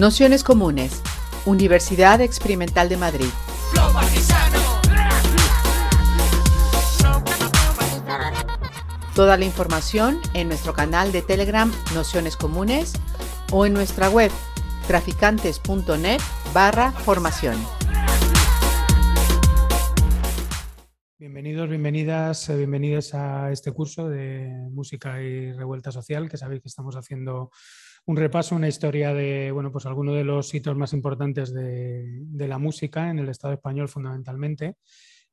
Nociones Comunes, Universidad Experimental de Madrid. Toda la información en nuestro canal de Telegram Nociones Comunes o en nuestra web traficantes.net barra formación. Bienvenidos, bienvenidas, eh, bienvenidos a este curso de música y revuelta social que sabéis que estamos haciendo un repaso, una historia de bueno, pues algunos de los hitos más importantes de, la música en el Estado español fundamentalmente.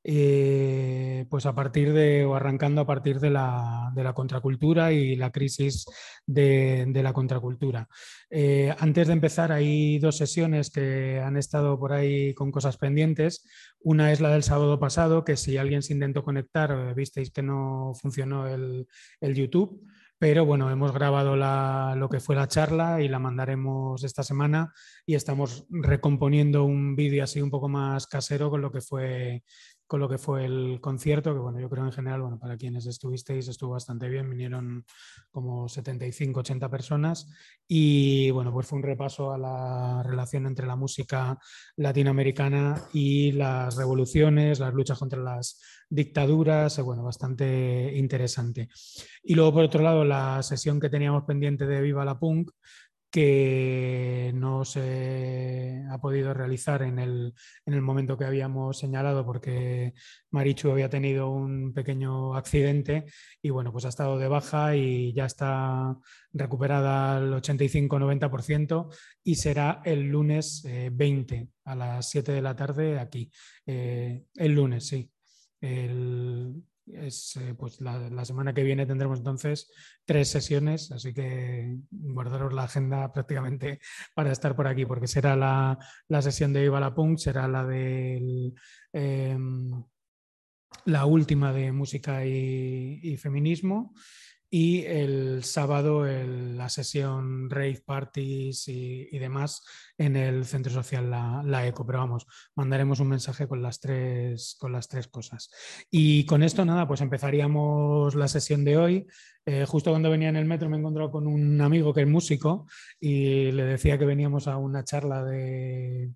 Eh, pues a partir de, o arrancando a partir de la, contracultura y la crisis de, la contracultura. Eh, antes de empezar, hay dos sesiones que han estado por ahí con cosas pendientes. Una es la del sábado pasado, que si alguien se intentó conectar, eh, visteis que no funcionó el, el YouTube. Pero bueno, hemos grabado lo que fue la charla y la mandaremos esta semana y estamos recomponiendo un vídeo así un poco más casero con lo que fue con lo que fue el concierto, que bueno, yo creo en general, bueno, para quienes estuvisteis estuvo bastante bien, vinieron como 75, 80 personas y bueno, pues fue un repaso a la relación entre la música latinoamericana y las revoluciones, las luchas contra las dictaduras, bueno, bastante interesante. Y luego, por otro lado, la sesión que teníamos pendiente de Viva la Punk, que no se ha podido realizar en el, momento que habíamos señalado porque Marichu había tenido un pequeño accidente y bueno, pues ha estado de baja y ya está recuperada al 85-90% y será el lunes 20 eh, a las 7 de la tarde aquí. Eh, el lunes, sí. El, es, eh, pues la, semana que viene tendremos entonces tres sesiones, así que guardaros la agenda prácticamente para estar por aquí, porque será la, sesión de Viva la Punk, será la de em, la última de música y feminismo y el sábado la sesión rave parties y, demás en el centro social la, Eco. Pero vamos, mandaremos un mensaje con las, tres, con las tres cosas. Y con esto nada, pues empezaríamos la sesión de hoy. Eh, justo cuando venía en el metro me he encontrado con un amigo que es músico y le decía que veníamos a una charla de,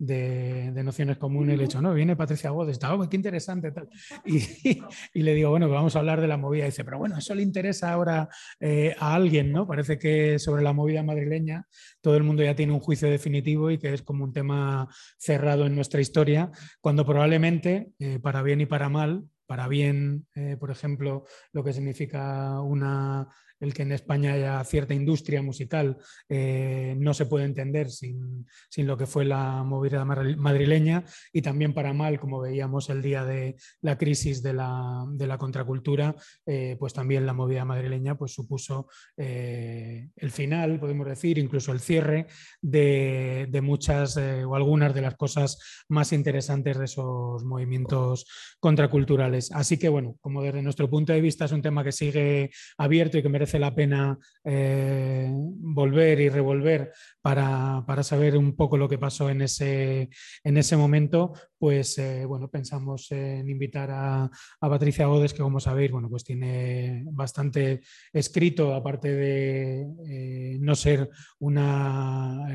de, nociones comunes le he dicho, no, viene Patricia Godes, está, oh, qué interesante. Tal. Y, y, le digo, bueno, vamos a hablar de la movida. Y dice, pero bueno, eso le interesa ahora eh, a alguien, ¿no? Parece que sobre la movida madrileña todo el mundo ya tiene un juicio definitivo y que es como un tema cerrado en nuestra historia, cuando probablemente, eh, para bien y para mal, para bien, eh, por ejemplo, lo que significa una el que en España haya cierta industria musical eh, no se puede entender sin, lo que fue la movida madrileña y también para mal, como veíamos el día de la crisis de la, contracultura, eh, pues también la movida madrileña pues supuso eh, el final, podemos decir, incluso el cierre de, de muchas o algunas de las cosas más interesantes de esos movimientos contraculturales. Así que bueno, como desde nuestro punto de vista es un tema que sigue abierto y que merece la pena eh, volver y revolver para, saber un poco lo que pasó en ese, en ese momento, pues eh, bueno, pensamos en invitar a, Patricia Godes, que como sabéis, bueno, pues tiene bastante escrito, aparte de eh, no ser una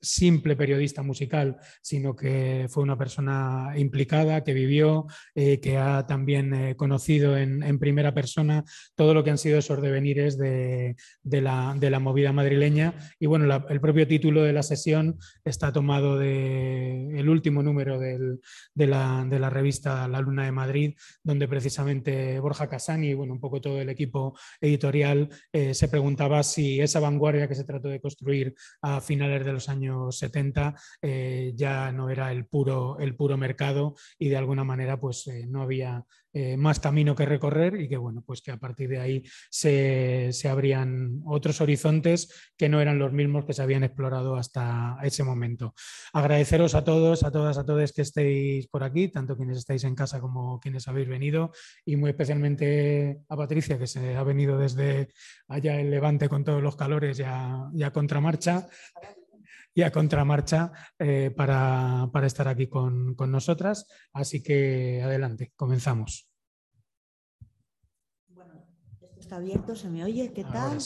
simple periodista musical, sino que fue una persona implicada, que vivió, que ha también conocido en, en primera persona. Todo lo que han sido esos devenires de, la, movida madrileña. Y bueno, el propio título de la sesión está tomado del el último número de, la, revista La Luna de Madrid, donde precisamente Borja Casani y bueno, un poco todo el equipo editorial eh, se preguntaba si esa vanguardia que se trató de construir a finales de los años 70 eh, ya no era el puro, el puro mercado y de alguna manera pues eh, no había eh, más camino que recorrer y que bueno, pues que a partir de ahí se, abrían otros horizontes que no eran los mismos que se habían explorado hasta ese momento. Agradeceros a todos, a todas, a todos que estéis por aquí, tanto quienes estáis en casa como quienes habéis venido y muy especialmente a Patricia que se ha venido desde allá en Levante con todos los calores ya, ya contramarcha y a contramarcha eh, para, estar aquí con, nosotras. Así que adelante, comenzamos. Bueno, esto está abierto, se me oye, ¿qué tal?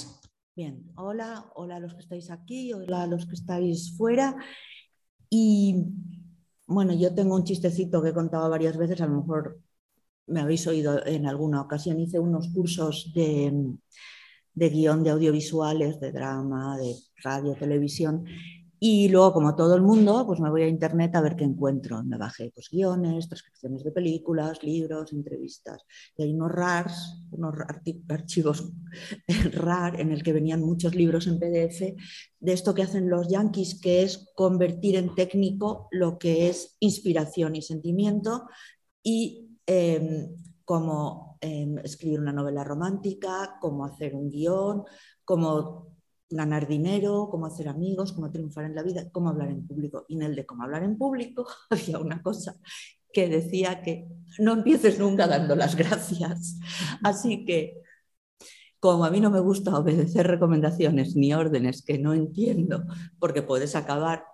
Bien, hola, hola a los que estáis aquí, hola a los que estáis fuera. Y bueno, yo tengo un chistecito que he contado varias veces, a lo mejor me habéis oído en alguna ocasión, hice unos cursos de, de guion de audiovisuales, de drama, de radio, televisión, y luego, como todo el mundo, pues me voy a internet a ver qué encuentro. Me bajé pues, guiones, transcripciones de películas, libros, entrevistas. Y hay unos RARs, unos archivos RAR en el que venían muchos libros en PDF de esto que hacen los yankees, que es convertir en técnico lo que es inspiración y sentimiento y em, cómo em, escribir una novela romántica, cómo hacer un guion, cómo ganar dinero, cómo hacer amigos, cómo triunfar en la vida, cómo hablar en público. Y en el de cómo hablar en público había una cosa que decía que no empieces nunca dando las gracias. Así que, como a mí no me gusta obedecer recomendaciones ni órdenes que no entiendo, porque puedes acabar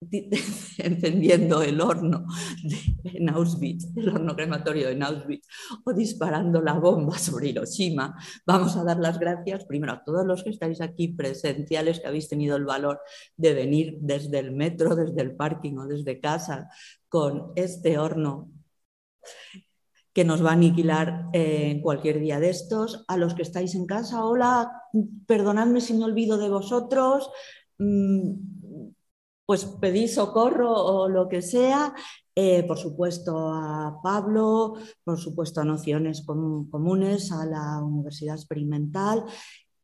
encendiendo el horno en Auschwitz, el horno crematorio en Auschwitz, o disparando la bomba sobre Hiroshima, vamos a dar las gracias primero a todos los que estáis aquí presenciales, que habéis tenido el valor de venir desde el metro, desde el parking o desde casa con este horno que nos va a aniquilar en cualquier día de estos. A los que estáis en casa, hola, perdonadme si me olvido de vosotros. Mm, pues pedí socorro o lo que sea, eh, por supuesto a Pablo, por supuesto a Nociones Comunes, a la Universidad Experimental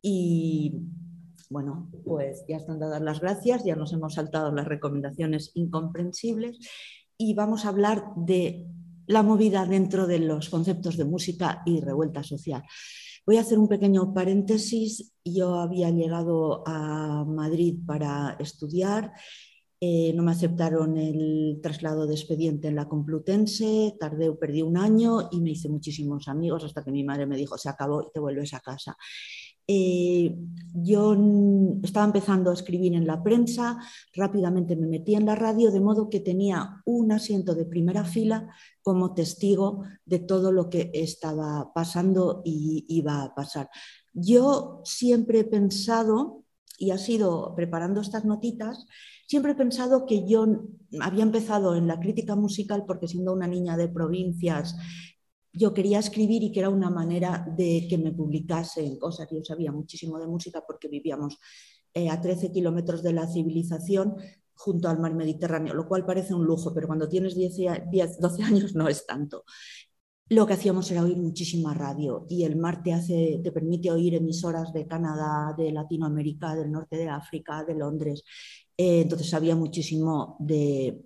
y bueno, pues ya están dadas las gracias, ya nos hemos saltado las recomendaciones incomprensibles y vamos a hablar de la movida dentro de los conceptos de música y revuelta social. Voy a hacer un pequeño paréntesis. Yo había llegado a Madrid para estudiar eh, no me aceptaron el traslado de expediente en la Complutense, tardé, perdí un año y me hice muchísimos amigos hasta que mi madre me dijo, se acabó y te vuelves a casa. Eh, yo estaba empezando a escribir en la prensa, rápidamente me metí en la radio, de modo que tenía un asiento de primera fila como testigo de todo lo que estaba pasando y iba a pasar. Yo siempre he pensado, y ha sido preparando estas notitas, Siempre he pensado que yo había empezado en la crítica musical porque siendo una niña de provincias yo quería escribir y que era una manera de que me publicasen cosas. Yo sabía muchísimo de música porque vivíamos eh, a 13 kilómetros de la civilización junto al mar Mediterráneo, lo cual parece un lujo, pero cuando tienes 10, 10 12 años no es tanto. Lo que hacíamos era oír muchísima radio y el mar te, hace, te permite oír emisoras de Canadá, de Latinoamérica, del norte de África, de Londres. Eh, entonces sabía muchísimo de,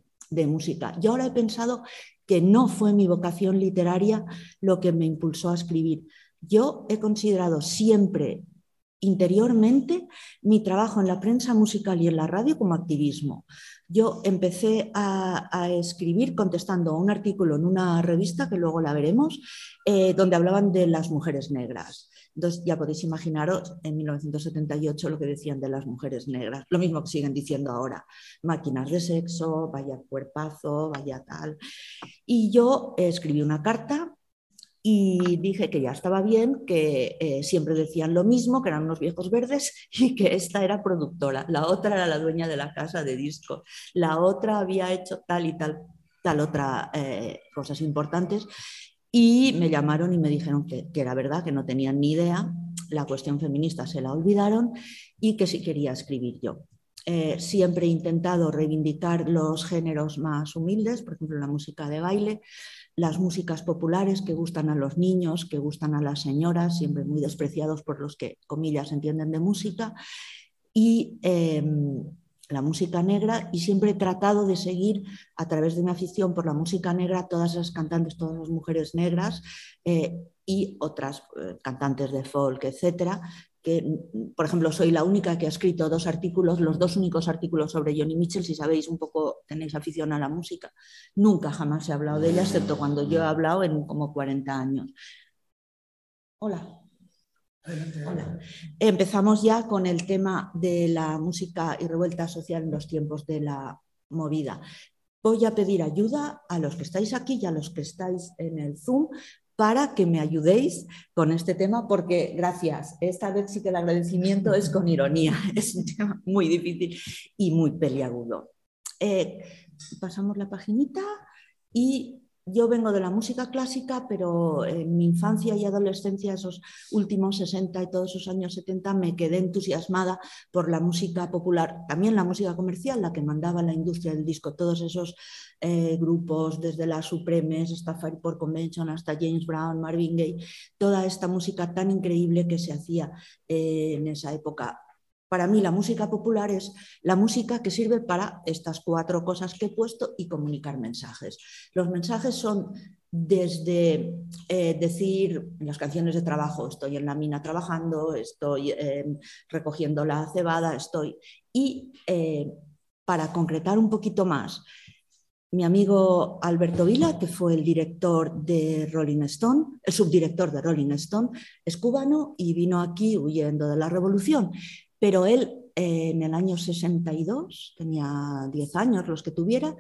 música. Yo ahora he pensado que no fue mi vocación literaria lo que me impulsó a escribir. Yo he considerado siempre interiormente mi trabajo en la prensa musical y en la radio como activismo. Yo empecé a, escribir contestando a un artículo en una revista, que luego la veremos, eh, donde hablaban de las mujeres negras. Entonces ya podéis imaginaros en 1978 lo que decían de las mujeres negras, lo mismo que siguen diciendo ahora, máquinas de sexo, vaya cuerpazo, vaya tal. Y yo escribí una carta y dije que ya estaba bien, que eh, siempre decían lo mismo, que eran unos viejos verdes y que esta era productora, la otra era la dueña de la casa de discos, la otra había hecho tal y tal, tal otra eh, cosas importantes y me llamaron y me dijeron que, era verdad, que no tenían ni idea, la cuestión feminista se la olvidaron y que sí quería escribir yo. Eh, siempre he intentado reivindicar los géneros más humildes, por ejemplo la música de baile, las músicas populares que gustan a los niños, que gustan a las señoras, siempre muy despreciados por los que, comillas, entienden de música, y em, la música negra y siempre he tratado de seguir a través de mi afición por la música negra todas las cantantes, todas las mujeres negras eh, y otras eh, cantantes de folk, etcétera, que, por ejemplo, soy la única que ha escrito dos artículos, los dos únicos artículos sobre Johnny Mitchell, si sabéis un poco, tenéis afición a la música. Nunca jamás he hablado de ella, excepto cuando yo he hablado en como 40 años. Hola. Empezamos ya con el tema de la música y revuelta social en los tiempos de la movida. Voy a pedir ayuda a los que estáis aquí y a los que estáis en el Zoom para que me ayudéis con este tema, porque gracias, esta vez sí que el agradecimiento es con ironía, es un tema muy difícil y muy peliagudo. Eh, pasamos la paginita y yo vengo de la música clásica, pero en mi infancia y adolescencia, esos últimos 60 y todos esos años 70, me quedé entusiasmada por la música popular, también la música comercial, la que mandaba la industria del disco, todos esos eh, grupos, desde las Supremes hasta Fireport Convention, hasta James Brown, Marvin Gaye, toda esta música tan increíble que se hacía eh, en esa época para mí la música popular es la música que sirve para estas cuatro cosas que he puesto y comunicar mensajes. Los mensajes son desde eh, decir en las canciones de trabajo, estoy en la mina trabajando, estoy em, recogiendo la cebada, estoy... Y eh, para concretar un poquito más, mi amigo Alberto Vila, que fue el director de Rolling Stone, el subdirector de Rolling Stone, es cubano y vino aquí huyendo de la revolución pero él eh, en el año 62, tenía 10 años los que tuviera,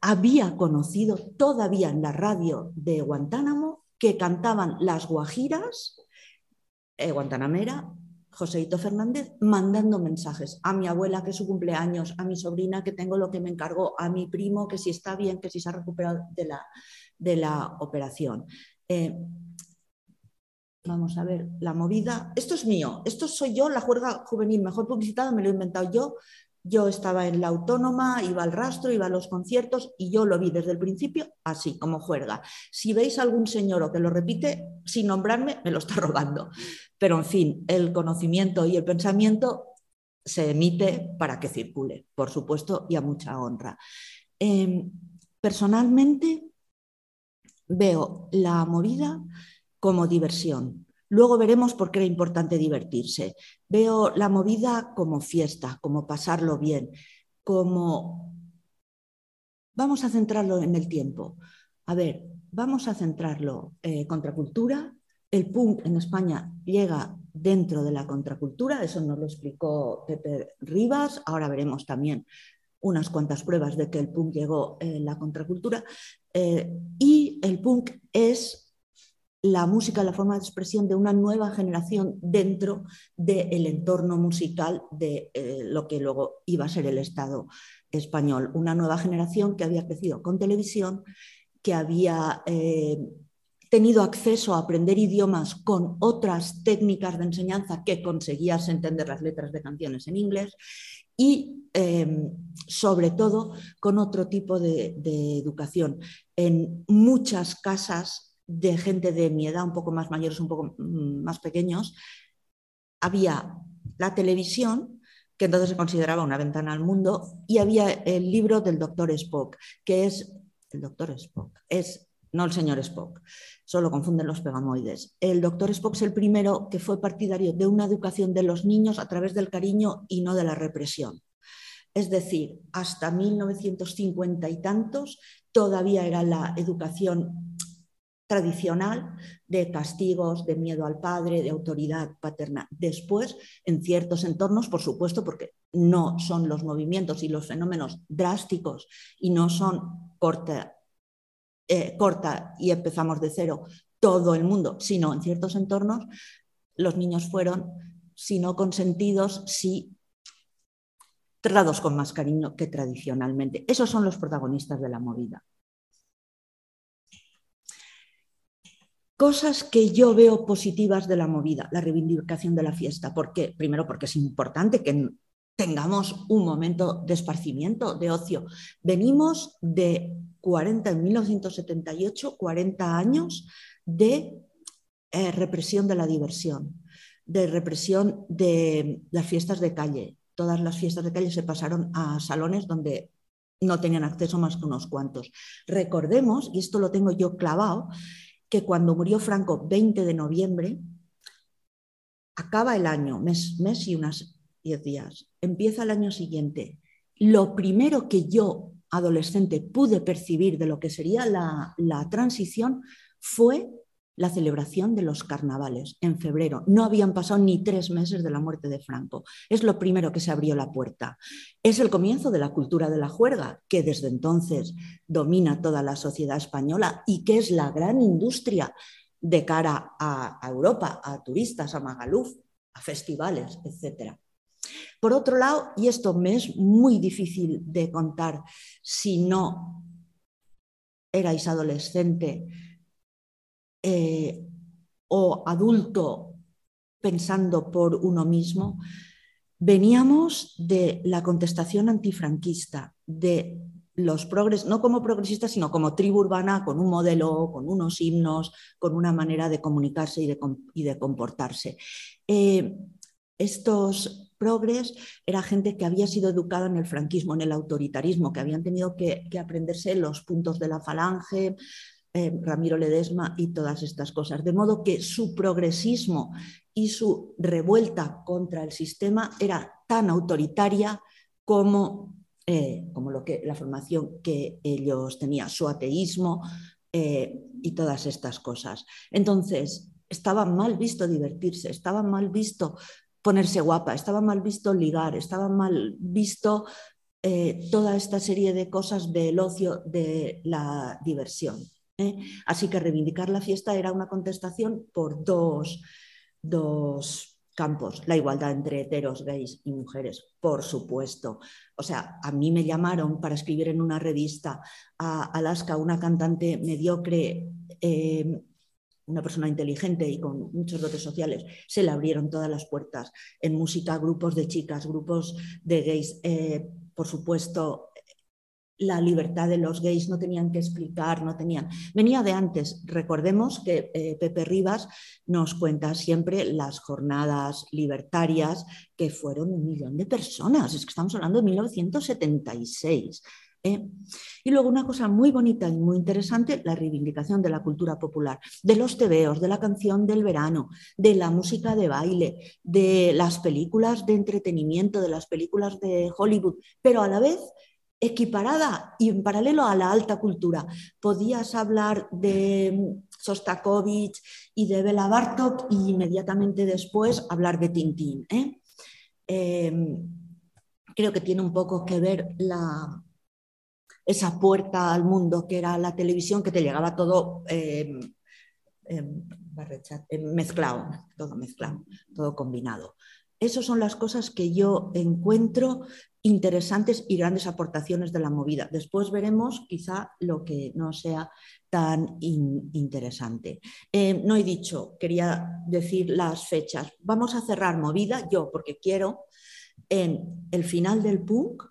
había conocido todavía en la radio de Guantánamo que cantaban las guajiras, eh, guantanamera, Joséito Fernández, mandando mensajes a mi abuela que es su cumpleaños, a mi sobrina que tengo lo que me encargó, a mi primo que si está bien, que si se ha recuperado de la, de la operación. Eh, Vamos a ver, la movida, esto es mío, esto soy yo, la juerga juvenil mejor publicitada, me lo he inventado yo. Yo estaba en la autónoma, iba al rastro, iba a los conciertos y yo lo vi desde el principio así, como juerga. Si veis algún señor o que lo repite sin nombrarme, me lo está robando. Pero en fin, el conocimiento y el pensamiento se emite para que circule, por supuesto, y a mucha honra. Em, personalmente veo la movida como diversión. Luego veremos por qué era importante divertirse. Veo la movida como fiesta, como pasarlo bien, como... Vamos a centrarlo en el tiempo. A ver, vamos a centrarlo en eh, contracultura. El punk en España llega dentro de la contracultura, eso nos lo explicó Pepe Rivas. Ahora veremos también unas cuantas pruebas de que el punk llegó en la contracultura. Eh, y el punk es la música, la forma de expresión de una nueva generación dentro del entorno musical de eh, lo que luego iba a ser el Estado español. Una nueva generación que había crecido con televisión, que había eh, tenido acceso a aprender idiomas con otras técnicas de enseñanza que conseguías entender las letras de canciones en inglés y em, sobre todo con otro tipo de educación. En muchas casas de gente de mi edad, un poco más mayores, un poco mm, más pequeños, había la televisión, que entonces se consideraba una ventana al mundo, y había el libro del doctor Spock, que es el doctor Spock, es no el señor Spock, solo confunden los pegamoides. El doctor Spock es el primero que fue partidario de una educación de los niños a través del cariño y no de la represión. Es decir, hasta 1950 y tantos todavía era la educación tradicional de castigos, de miedo al padre, de autoridad paterna. Después, en ciertos entornos, por supuesto, porque no son los movimientos y los fenómenos drásticos y no son corta, eh, corta y empezamos de cero todo el mundo, sino en ciertos entornos, los niños fueron, si no consentidos, sí tratados con más cariño que tradicionalmente. Esos son los protagonistas de la movida. Cosas que yo veo positivas de la movida, la reivindicación de la fiesta. ¿Por qué? Primero porque es importante que tengamos un momento de esparcimiento, de ocio. Venimos de 40, en 1978, 40 años de eh, represión de la diversión, de represión de las fiestas de calle. Todas las fiestas de calle se pasaron a salones donde no tenían acceso más que unos cuantos. Recordemos, y esto lo tengo yo clavado, que cuando murió Franco, 20 de noviembre, acaba el año, mes, mes y unas 10 días, empieza el año siguiente. Lo primero que yo, adolescente, pude percibir de lo que sería la, la transición fue la celebración de los carnavales en febrero. No habían pasado ni tres meses de la muerte de Franco. Es lo primero que se abrió la puerta. Es el comienzo de la cultura de la juerga, que desde entonces domina toda la sociedad española y que es la gran industria de cara a, Europa, a turistas, a Magaluf, a festivales, etc. Por otro lado, y esto me es muy difícil de contar si no erais adolescente, eh, o adulto pensando por uno mismo, veníamos de la contestación antifranquista, de los progres, no como progresistas, sino como tribu urbana, con un modelo, con unos himnos, con una manera de comunicarse y de, comportarse. Eh, estos progres era gente que había sido educada en el franquismo, en el autoritarismo, que habían tenido que aprenderse los puntos de la falange, eh, Ramiro Ledesma y todas estas cosas. De modo que su progresismo y su revuelta contra el sistema era tan autoritaria como, eh, como lo que, la formación que ellos tenían, su ateísmo eh, y todas estas cosas. Entonces, estaba mal visto divertirse, estaba mal visto ponerse guapa, estaba mal visto ligar, estaba mal visto toda esta serie de cosas del ocio, de la diversión. ¿Eh? Así que reivindicar la fiesta era una contestación por dos, campos, la igualdad entre heteros, gays y mujeres, por supuesto. O sea, a mí me llamaron para escribir en una revista a Alaska, una cantante mediocre, eh, una persona inteligente y con muchos dotes sociales, se le abrieron todas las puertas en música, grupos de chicas, grupos de gays, eh, por supuesto, la libertad de los gays, no tenían que explicar, no tenían. Venía de antes. Recordemos que eh, Pepe Rivas nos cuenta siempre las jornadas libertarias, que fueron un millón de personas. Es que estamos hablando de 1976. ¿eh? Y luego una cosa muy bonita y muy interesante, la reivindicación de la cultura popular, de los tebeos, de la canción del verano, de la música de baile, de las películas de entretenimiento, de las películas de Hollywood, pero a la vez equiparada y en paralelo a la alta cultura. Podías hablar de Sostakovich y de Bela Bartok y inmediatamente después hablar de Tintín. ¿eh? Em, creo que tiene un poco que ver esa puerta al mundo que era la televisión, que te llegaba todo em, em, mezclado, todo mezclado, todo combinado. Esas son las cosas que yo encuentro interesantes y grandes aportaciones de la movida. Después veremos quizá lo que no sea tan interesante. Eh, no he dicho, quería decir las fechas. Vamos a cerrar movida, yo porque quiero, en el final del punk,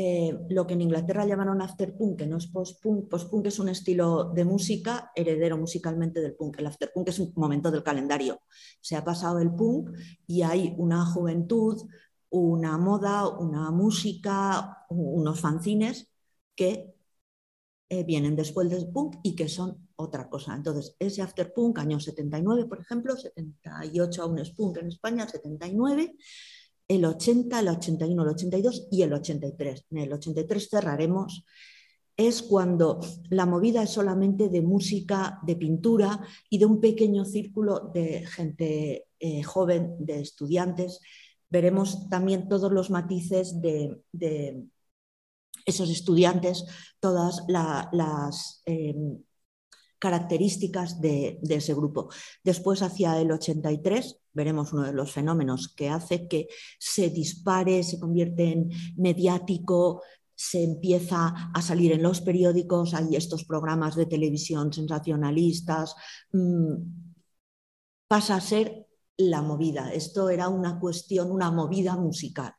eh, lo que en Inglaterra llamaron afterpunk, que no es post-punk. Post-punk es un estilo de música heredero musicalmente del punk. El afterpunk es un momento del calendario. Se ha pasado el punk y hay una juventud una moda, una música, unos fanzines que eh, vienen después del punk y que son otra cosa. Entonces, ese after punk, año 79, por ejemplo, 78 aún es punk en España, 79, el 80, el 81, el 82 y el 83. En el 83 cerraremos. Es cuando la movida es solamente de música, de pintura y de un pequeño círculo de gente eh, joven, de estudiantes veremos también todos los matices de, esos estudiantes, todas las em, características de, ese grupo. Después, hacia el 83, veremos uno de los fenómenos que hace que se dispare, se convierte en mediático, se empieza a salir en los periódicos, hay estos programas de televisión sensacionalistas, mm, pasa a ser la movida. Esto era una cuestión, una movida musical.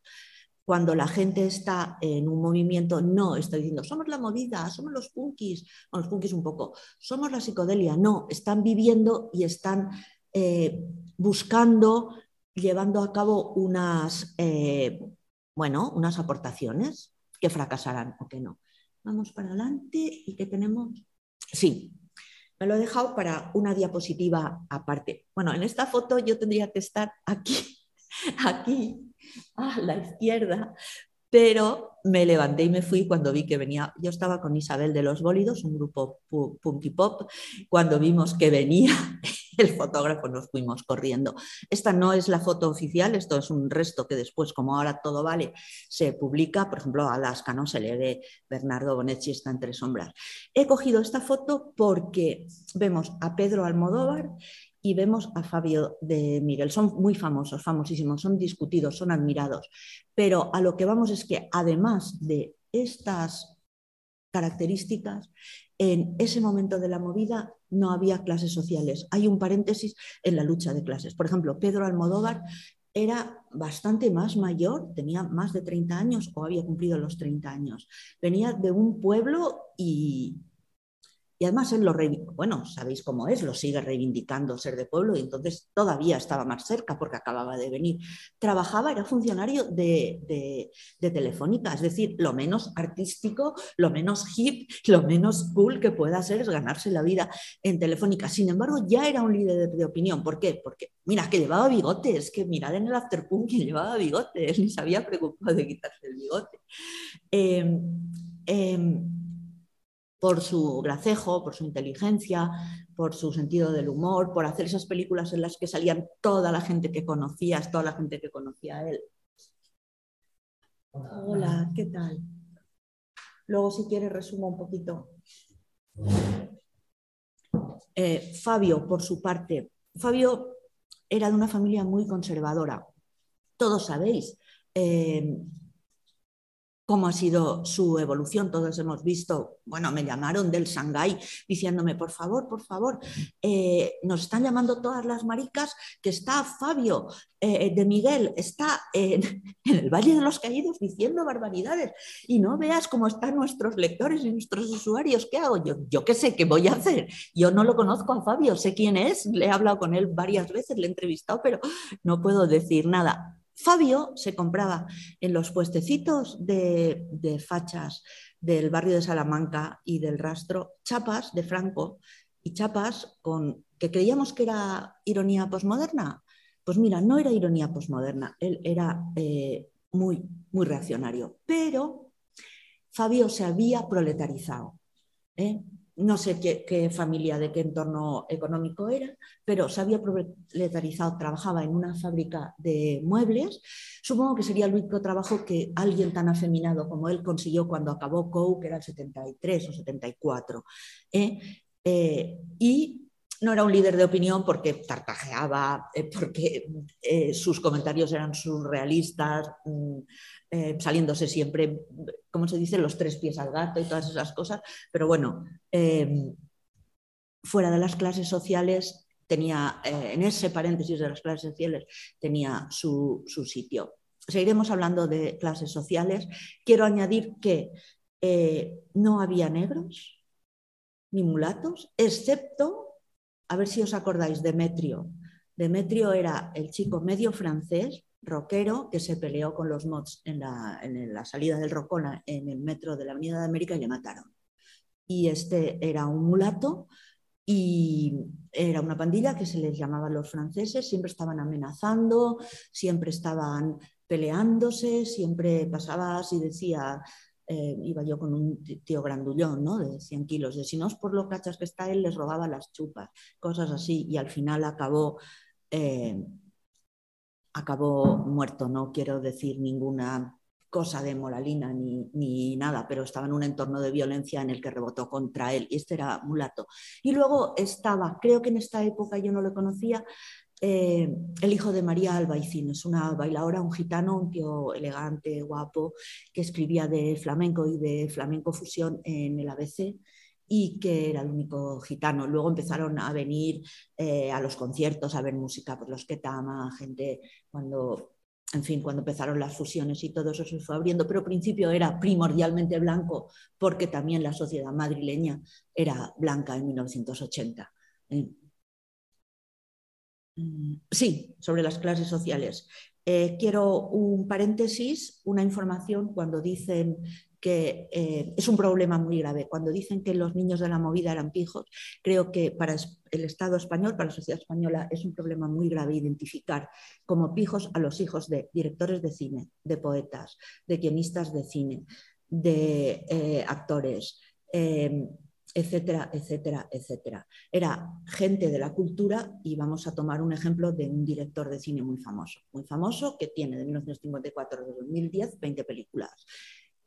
Cuando la gente está en un movimiento, no está diciendo, somos la movida, somos los punkis, los punkis un poco, somos la psicodelia, no, están viviendo y están eh, buscando, llevando a cabo unas, eh, bueno, unas aportaciones que fracasarán o que no. Vamos para adelante y que tenemos... Sí, me lo he dejado para una diapositiva aparte. Bueno, en esta foto yo tendría que estar aquí, aquí, a la izquierda, pero me levanté y me fui cuando vi que venía, yo estaba con Isabel de los Bólidos, un grupo punky pop, cuando vimos que venía el fotógrafo nos fuimos corriendo. Esta no es la foto oficial, esto es un resto que después, como ahora todo vale, se publica, por ejemplo, Alaska no se le ve Bernardo Bonetti está entre sombras. He cogido esta foto porque vemos a Pedro Almodóvar y vemos a Fabio de Miguel. Son muy famosos, famosísimos, son discutidos, son admirados. Pero a lo que vamos es que además de estas características, en ese momento de la movida no había clases sociales. Hay un paréntesis en la lucha de clases. Por ejemplo, Pedro Almodóvar era bastante más mayor, tenía más de 30 años o había cumplido los 30 años. Venía de un pueblo y, y además él lo bueno, sabéis cómo es, lo sigue reivindicando ser de pueblo y entonces todavía estaba más cerca porque acababa de venir. Trabajaba, era funcionario de, Telefónica, es decir, lo menos artístico, lo menos hip, lo menos cool que pueda ser es ganarse la vida en Telefónica. Sin embargo, ya era un líder de, opinión. ¿Por qué? Porque, mira, que llevaba bigotes, que mirad en el afterpunk que llevaba bigotes, ni se había preocupado de quitarse el bigote. Eh, eh, por su gracejo, por su inteligencia, por su sentido del humor, por hacer esas películas en las que salían toda la gente que conocías, toda la gente que conocía a él. Hola, ¿qué tal? Luego, si quieres, resumo un poquito. Eh, Fabio, por su parte, Fabio era de una familia muy conservadora. Todos sabéis, eh, cómo ha sido su evolución. Todos hemos visto, bueno, me llamaron del Shanghái diciéndome, por favor, por favor, eh, nos están llamando todas las maricas, que está Fabio eh, de Miguel, está en, el Valle de los Caídos diciendo barbaridades y no veas cómo están nuestros lectores y nuestros usuarios. ¿Qué hago? Yo, yo qué sé, ¿qué voy a hacer? Yo no lo conozco a Fabio, sé quién es, le he hablado con él varias veces, le he entrevistado, pero no puedo decir nada Fabio se compraba en los puestecitos de, fachas del barrio de Salamanca y del rastro chapas de Franco y chapas con que creíamos que era ironía posmoderna. Pues mira, no era ironía posmoderna, él era eh, muy, muy reaccionario, pero Fabio se había proletarizado. ¿eh? No sé qué, familia, de qué entorno económico era, pero se había proletarizado, trabajaba en una fábrica de muebles. Supongo que sería el único trabajo que alguien tan afeminado como él consiguió cuando acabó COU, que era el 73 o 74. ¿eh? Eh, y no era un líder de opinión porque tartajeaba, eh, porque sus comentarios eran surrealistas, mm, eh, saliéndose siempre, como se dice, los tres pies al gato y todas esas cosas, pero bueno, em, fuera de las clases sociales tenía, eh, en ese paréntesis de las clases sociales, tenía su, sitio. Seguiremos hablando de clases sociales. Quiero añadir que eh, no había negros ni mulatos, excepto, a ver si os acordáis, Demetrio. Demetrio era el chico medio francés rockero que se peleó con los mods en la, salida del Rocona en el metro de la Avenida de América y le mataron. Y este era un mulato y era una pandilla que se les llamaba los franceses, siempre estaban amenazando, siempre estaban peleándose, siempre pasabas y decía, eh, iba yo con un tío grandullón, ¿no? De 100 kilos, de si no es por lo cachas que está él, les robaba las chupas, cosas así, y al final acabó eh, acabó muerto, no quiero decir ninguna cosa de moralina ni, nada, pero estaba en un entorno de violencia en el que rebotó contra él y este era mulato. Y luego estaba, creo que en esta época yo no lo conocía, eh, el hijo de María Albaicín, es una bailadora, un gitano, un tío elegante, guapo, que escribía de flamenco y de flamenco fusión en el ABC y que era el único gitano. Luego empezaron a venir eh, a los conciertos a ver música por los que tama, gente cuando, en fin, cuando empezaron las fusiones y todo eso se fue abriendo, pero al principio era primordialmente blanco porque también la sociedad madrileña era blanca en 1980. Eh, mm, sí, sobre las clases sociales. Eh, quiero un paréntesis, una información cuando dicen que eh, es un problema muy grave. Cuando dicen que los niños de la movida eran pijos, creo que para el Estado español, para la sociedad española, es un problema muy grave identificar como pijos a los hijos de directores de cine, de poetas, de guionistas de cine, de eh, actores. Eh, etcétera, etcétera, etcétera. Era gente de la cultura y vamos a tomar un ejemplo de un director de cine muy famoso, muy famoso que tiene de 1954 a 2010 20 películas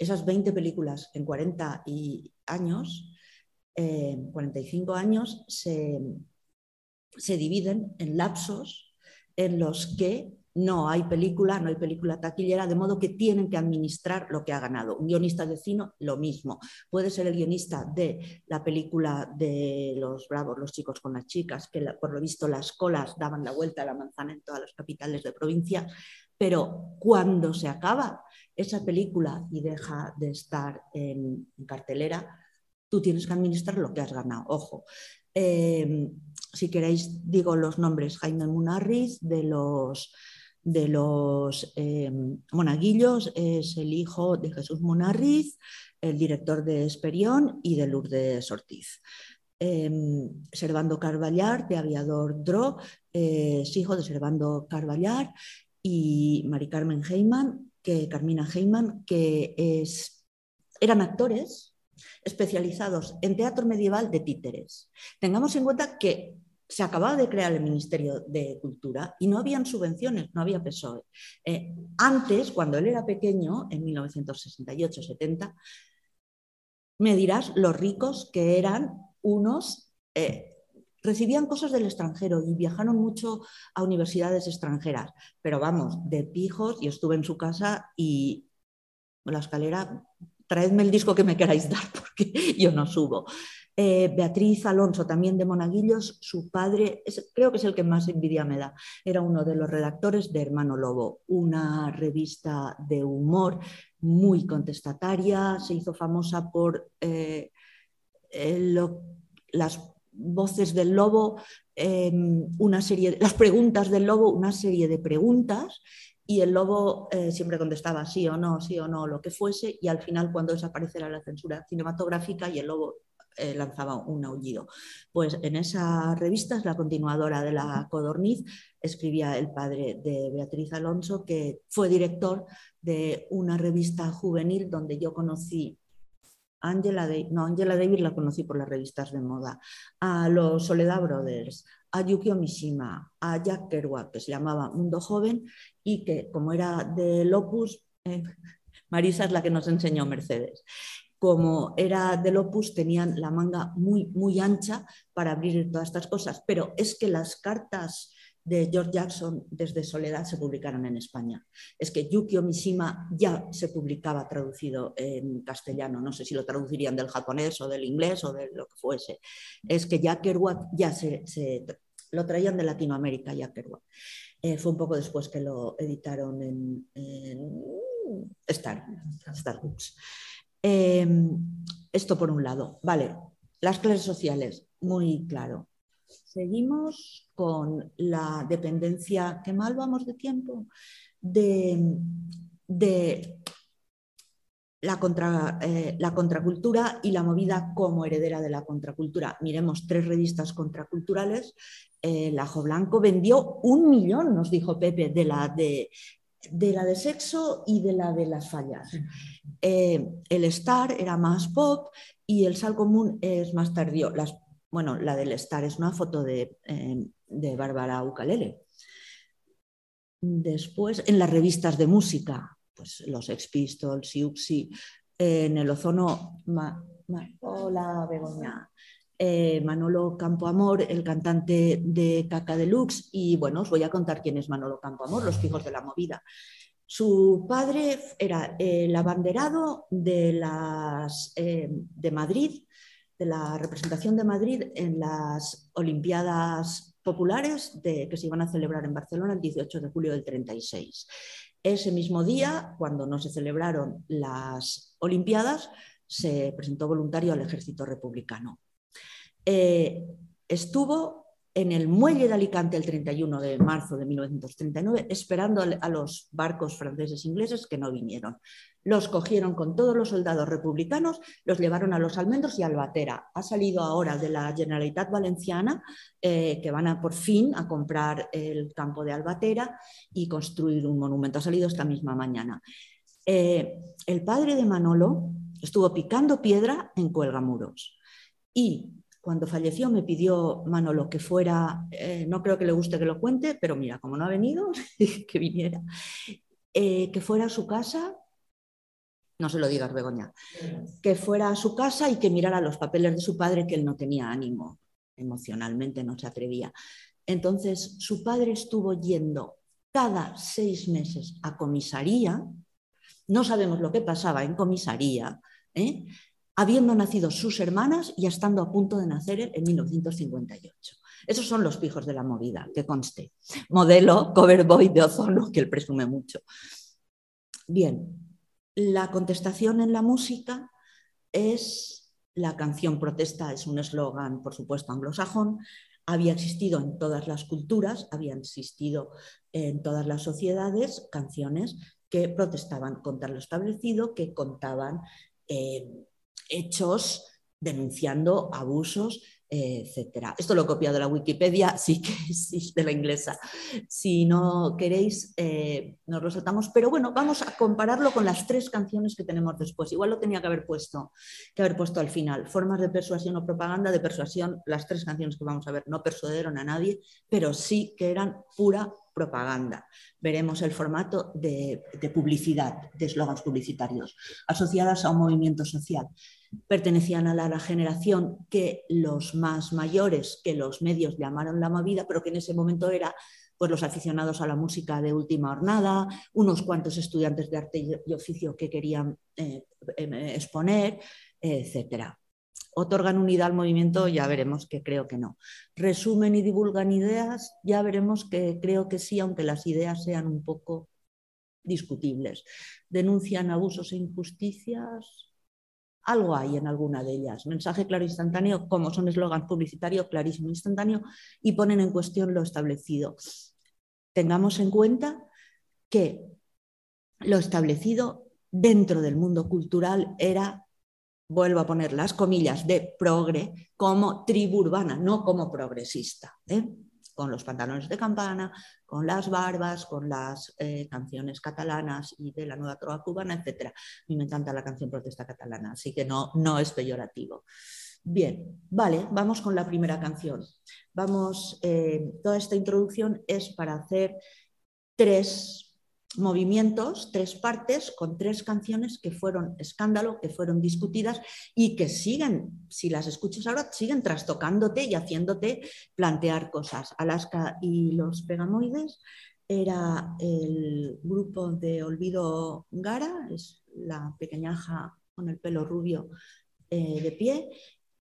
esas 20 películas en 40 años, 45 años, se, se dividen en lapsos en los que no hay película, no hay película taquillera, de modo que tienen que administrar lo que ha ganado. Un guionista de cine, lo mismo. Puede ser el guionista de la película de Los Bravos, los chicos con las chicas, que por lo visto las colas daban la vuelta a la manzana en todas las capitales de provincia, pero cuando se acaba esa película y deja de estar en, cartelera, tú tienes que administrar lo que has ganado. Ojo. Eh, si queréis, digo los nombres. Jaime Munarriz, de los, de los eh, monaguillos, es el hijo de Jesús Munarriz, el director de Esperión y de Lourdes Ortiz. Eh, Servando Carballar, de Aviador Dro, es hijo de Servando Carballar y Mari Carmen Heyman, que Carmina Heyman, que es, eran actores especializados en teatro medieval de títeres. Tengamos en cuenta que se acababa de crear el Ministerio de Cultura y no habían subvenciones, no había PSOE. Eh, antes, cuando él era pequeño, en 1968-70, me dirás los ricos que eran unos eh, recibían cosas del extranjero y viajaron mucho a universidades extranjeras. Pero vamos, de pijos, yo estuve en su casa y la escalera, traedme el disco que me queráis dar porque yo no subo. Eh, Beatriz Alonso, también de Monaguillos, su padre, creo que es el que más envidia me da, era uno de los redactores de Hermano Lobo, una revista de humor muy contestataria, se hizo famosa por eh, eh, las voces del lobo, em, una serie, las preguntas del lobo, una serie de preguntas y el lobo eh, siempre contestaba sí o no, sí o no, lo que fuese, y al final cuando desapareciera la censura cinematográfica y el lobo eh, lanzaba un aullido. Pues en esa revista, la continuadora de la Codorniz, escribía el padre de Beatriz Alonso, que fue director de una revista juvenil donde yo conocí Angela, no, Angela Davis la conocí por las revistas de moda, a los Soledad Brothers, a Yukio Mishima, a Jack Kerouac, que se llamaba Mundo Joven y que como era del Opus, eh, Marisa es la que nos enseñó Mercedes, como era del Opus tenían la manga muy, muy ancha para abrir todas estas cosas, pero es que las cartas de George Jackson desde Soledad se publicaron en España. Es que Yukio Mishima ya se publicaba traducido en castellano, no sé si lo traducirían del japonés o del inglés o de lo que fuese. Es que ya Kerouac ya se, lo traían de Latinoamérica, ya Kerouac. Eh, fue un poco después que lo editaron en, Star, Books. Em, esto por un lado. Vale, las clases sociales, muy claro. Seguimos con la dependencia, qué mal vamos de tiempo, de, la, contra, eh, la, contracultura y la movida como heredera de la contracultura. Miremos tres revistas contraculturales. Eh, el Ajo Blanco vendió un millón, nos dijo Pepe, de la de, de la de sexo y de la de las fallas. Eh, el Star era más pop y el Sal Común es más tardío. Las bueno, la del Star es una foto de, eh, de Bárbara Ucalele. Después, en las revistas de música, pues los Ex Pistols, Siuxi, en el ozono, hola Begoña, eh, Manolo Campoamor, el cantante de Caca Deluxe, y bueno, os voy a contar quién es Manolo Campoamor, los hijos de la movida. Su padre era el abanderado de, las, eh, de Madrid de la representación de Madrid en las Olimpiadas Populares que se iban a celebrar en Barcelona el 18 de julio del 36. Ese mismo día, cuando no se celebraron las Olimpiadas, se presentó voluntario al ejército republicano. Eh, estuvo en el muelle de Alicante el 31 de marzo de 1939, esperando a los barcos franceses e ingleses que no vinieron. Los cogieron con todos los soldados republicanos, los llevaron a los Almendros y a Albatera. Ha salido ahora de la Generalitat Valenciana eh, que van a por fin a comprar el campo de Albatera y construir un monumento. Ha salido esta misma mañana. Eh, el padre de Manolo estuvo picando piedra en Cuelgamuros y cuando falleció me pidió Manolo que fuera, eh, no creo que le guste que lo cuente, pero mira, como no ha venido, que viniera, eh, que fuera a su casa, no se lo digas Begoña, que fuera a su casa y que mirara los papeles de su padre, que él no tenía ánimo, emocionalmente no se atrevía. Entonces, su padre estuvo yendo cada seis meses a comisaría, no sabemos lo que pasaba en comisaría, ¿eh? Habiendo nacido sus hermanas y estando a punto de nacer en 1958. Esos son los pijos de la movida, que conste. Modelo cover boy de ozono, que él presume mucho. Bien, la contestación en la música es la canción protesta, es un eslogan, por supuesto, anglosajón, había existido en todas las culturas, habían existido en todas las sociedades canciones que protestaban contra lo establecido, que contaban eh, hechos denunciando abusos, etcétera. Esto lo he copiado de la Wikipedia, sí que es de la inglesa. Si no queréis, eh, nos lo saltamos. Pero bueno, vamos a compararlo con las tres canciones que tenemos después. Igual lo tenía que haber puesto, que haber puesto al final. Formas de persuasión o propaganda. De persuasión, las tres canciones que vamos a ver no persuadieron a nadie, pero sí que eran pura propaganda. Veremos el formato de, publicidad, de eslogans publicitarios, asociadas a un movimiento social. Pertenecían a la, generación que los más mayores, que los medios llamaron la movida, pero que en ese momento era pues, los aficionados a la música de última jornada, unos cuantos estudiantes de arte y oficio que querían eh, em, exponer, etcétera otorgan unidad al movimiento, ya veremos que creo que no. Resumen y divulgan ideas, ya veremos que creo que sí, aunque las ideas sean un poco discutibles. Denuncian abusos e injusticias, algo hay en alguna de ellas. Mensaje claro instantáneo, como son eslogan publicitario, clarísimo instantáneo, y ponen en cuestión lo establecido. Tengamos en cuenta que lo establecido dentro del mundo cultural era vuelvo a poner las comillas, de progre como tribu urbana, no como progresista, ¿eh? con los pantalones de campana, con las barbas, con las eh, canciones catalanas y de la nueva trova cubana, etc. A mí me encanta la canción protesta catalana, así que no, no es peyorativo. Bien, vale, vamos con la primera canción. Vamos, eh, toda esta introducción es para hacer tres movimientos, tres partes, con tres canciones que fueron escándalo, que fueron discutidas y que siguen, si las escuchas ahora, siguen trastocándote y haciéndote plantear cosas. Alaska y los Pegamoides era el grupo de Olvido Gara, es la pequeñaja con el pelo rubio eh, de pie,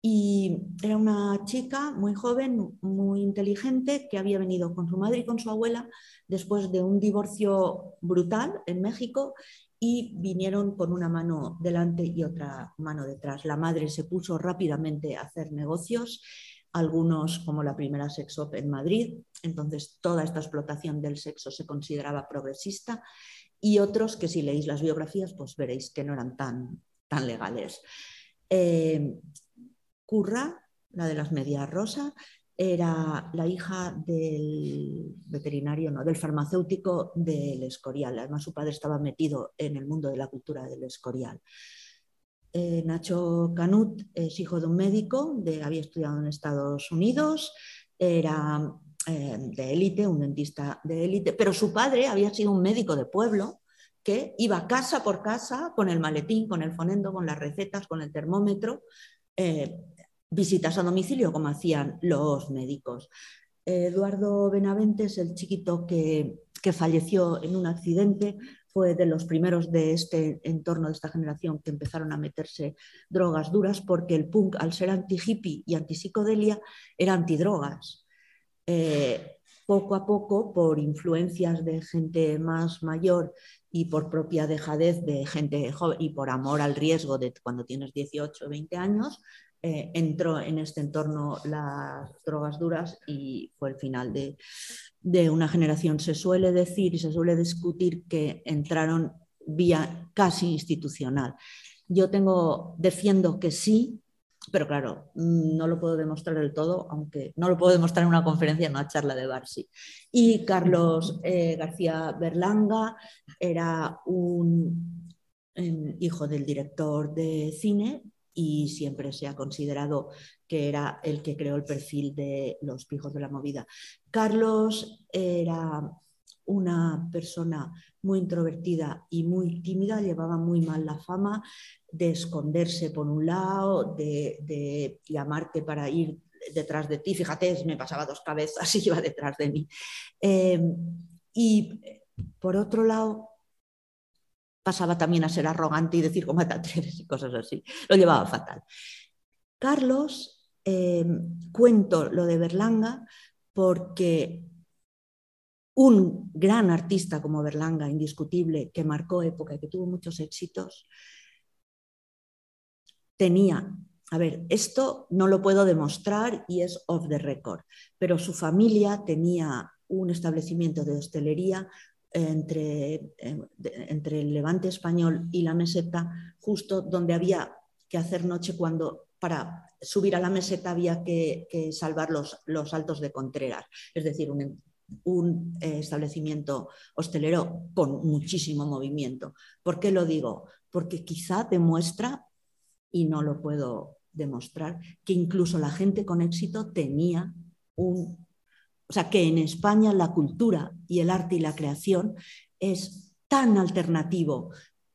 y era una chica muy joven, muy inteligente, que había venido con su madre y con su abuela después de un divorcio brutal en México y vinieron con una mano delante y otra mano detrás. La madre se puso rápidamente a hacer negocios, algunos como la primera sexo en Madrid, entonces toda esta explotación del sexo se consideraba progresista y otros que si leéis las biografías pues veréis que no eran tan, tan legales. Eh, Curra, la de las medias rosas, era la hija del veterinario, no, del farmacéutico del Escorial. Además, su padre estaba metido en el mundo de la cultura del Escorial. Eh, Nacho Canut es hijo de un médico, había estudiado en Estados Unidos, era eh, de élite, un dentista de élite, pero su padre había sido un médico de pueblo que iba casa por casa con el maletín, con el fonendo, con las recetas, con el termómetro, eh, visitas a domicilio como hacían los médicos. Eduardo Benaventes, el chiquito que, falleció en un accidente, fue de los primeros de este entorno, de esta generación, que empezaron a meterse drogas duras porque el punk, al ser anti-hippie y anti-psicodelia, era antidrogas. Eh, poco a poco, por influencias de gente más mayor y por propia dejadez de gente joven y por amor al riesgo de cuando tienes 18 o 20 años, eh, entró en este entorno las drogas duras y fue el final de, una generación. Se suele decir y se suele discutir que entraron vía casi institucional. Yo tengo, defiendo que sí, pero claro, no lo puedo demostrar del todo, aunque no lo puedo demostrar en una conferencia, en una charla de Barsi. Y Carlos eh, García Berlanga era un em, hijo del director de cine y siempre se ha considerado que era el que creó el perfil de los pijos de la movida. Carlos era una persona muy introvertida y muy tímida, llevaba muy mal la fama de esconderse por un lado, de, llamarte para ir detrás de ti. Fíjate, me pasaba dos cabezas y iba detrás de mí. Em, y por otro lado, pasaba también a ser arrogante y decir cómo te y cosas así. Lo llevaba fatal. Carlos, em, cuento lo de Berlanga porque un gran artista como Berlanga, indiscutible, que marcó época y que tuvo muchos éxitos, tenía, a ver, esto no lo puedo demostrar y es off the record, pero su familia tenía un establecimiento de hostelería entre, entre el levante español y la meseta, justo donde había que hacer noche cuando para subir a la meseta había que, salvar los, los, altos de Contreras, es decir, un, un eh, establecimiento hostelero con muchísimo movimiento. ¿Por qué lo digo? Porque quizá demuestra, y no lo puedo demostrar, que incluso la gente con éxito tenía un... O sea, que en España la cultura y el arte y la creación es tan alternativo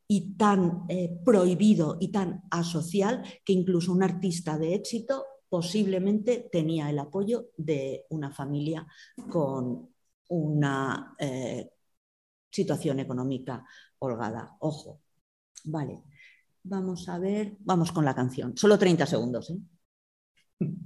y tan eh, prohibido y tan asocial que incluso un artista de éxito posiblemente tenía el apoyo de una familia con una eh, situación económica holgada. Ojo, vale. Vamos a ver, vamos con la canción. Solo 30 segundos. ¿eh?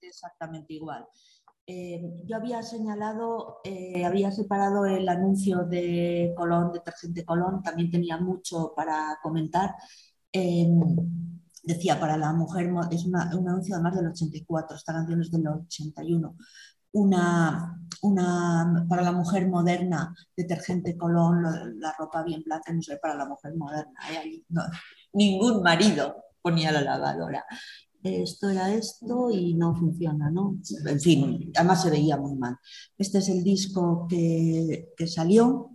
exactamente igual. Eh, yo había señalado, eh, había separado el anuncio de Colón, de Detergente Colón, también tenía mucho para comentar. Em, decía, para la mujer, es un anuncio además del 84, esta canción es del 81. Una, una, para la mujer moderna, detergente Colón, la ropa bien blanca, no sé, para la mujer moderna. ningún marido ponía la lavadora esto era esto y no funciona, ¿no? En fin, además se veía muy mal. Este es el disco que, salió.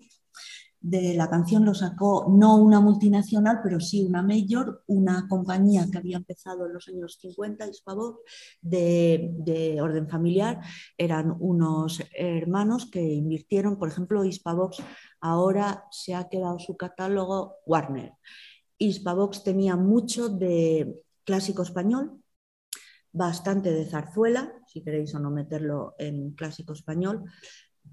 De la canción lo sacó no una multinacional, pero sí una mayor, una compañía que había empezado en los años 50, Hispavox, de, de orden familiar. Eran unos hermanos que invirtieron, por ejemplo, Hispavox ahora se ha quedado su catálogo Warner. Hispavox tenía mucho de clásico español, bastante de zarzuela, si queréis o no meterlo en clásico español.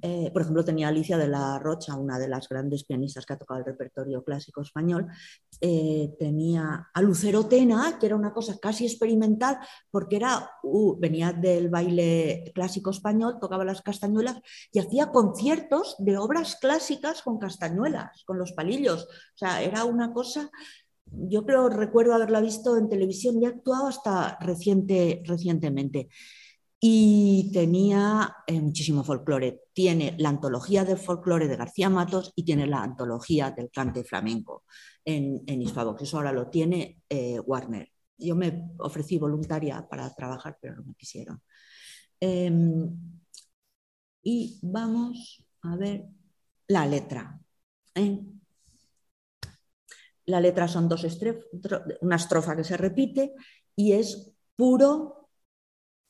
Eh, por ejemplo, tenía Alicia de la Rocha, una de las grandes pianistas que ha tocado el repertorio clásico español. Eh, tenía a Lucero Tena, que era una cosa casi experimental, porque era, uh, venía del baile clásico español, tocaba las castañuelas y hacía conciertos de obras clásicas con castañuelas, con los palillos. O sea, era una cosa yo creo, recuerdo haberla visto en televisión y ha actuado hasta reciente, recientemente. Y tenía eh, muchísimo folclore. Tiene la antología del folclore de García Matos y tiene la antología del cante flamenco en, en Hispavox. Eso ahora lo tiene eh, Warner. Yo me ofrecí voluntaria para trabajar, pero no me quisieron. Em, y vamos a ver la letra. ¿eh? la letra son dos una estrofa que se repite y es puro,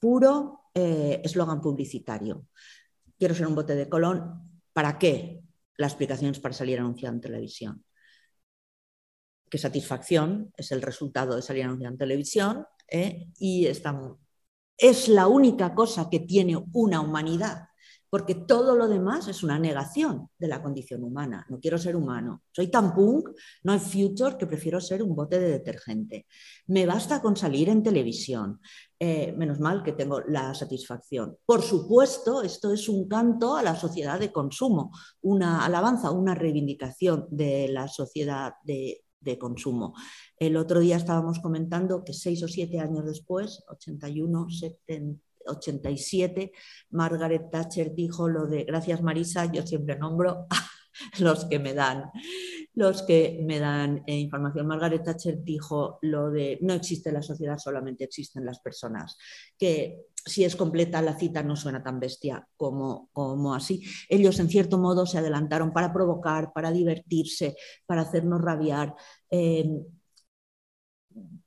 puro eh, eslogan publicitario. Quiero ser un bote de Colón. ¿Para qué? La explicación es para salir anunciado en televisión. Qué satisfacción es el resultado de salir anunciado en televisión ¿eh? y es la única cosa que tiene una humanidad porque todo lo demás es una negación de la condición humana. No quiero ser humano. Soy tan punk, no hay future, que prefiero ser un bote de detergente. Me basta con salir en televisión. Eh, menos mal que tengo la satisfacción. Por supuesto, esto es un canto a la sociedad de consumo, una alabanza, una reivindicación de la sociedad de, de consumo. El otro día estábamos comentando que seis o siete años después, 81, 70, 87, Margaret Thatcher dijo lo de, gracias Marisa, yo siempre nombro a los que me dan, los que me dan eh, información. Margaret Thatcher dijo lo de, no existe la sociedad, solamente existen las personas, que si es completa la cita no suena tan bestia como, como así. Ellos en cierto modo se adelantaron para provocar, para divertirse, para hacernos rabiar. Eh,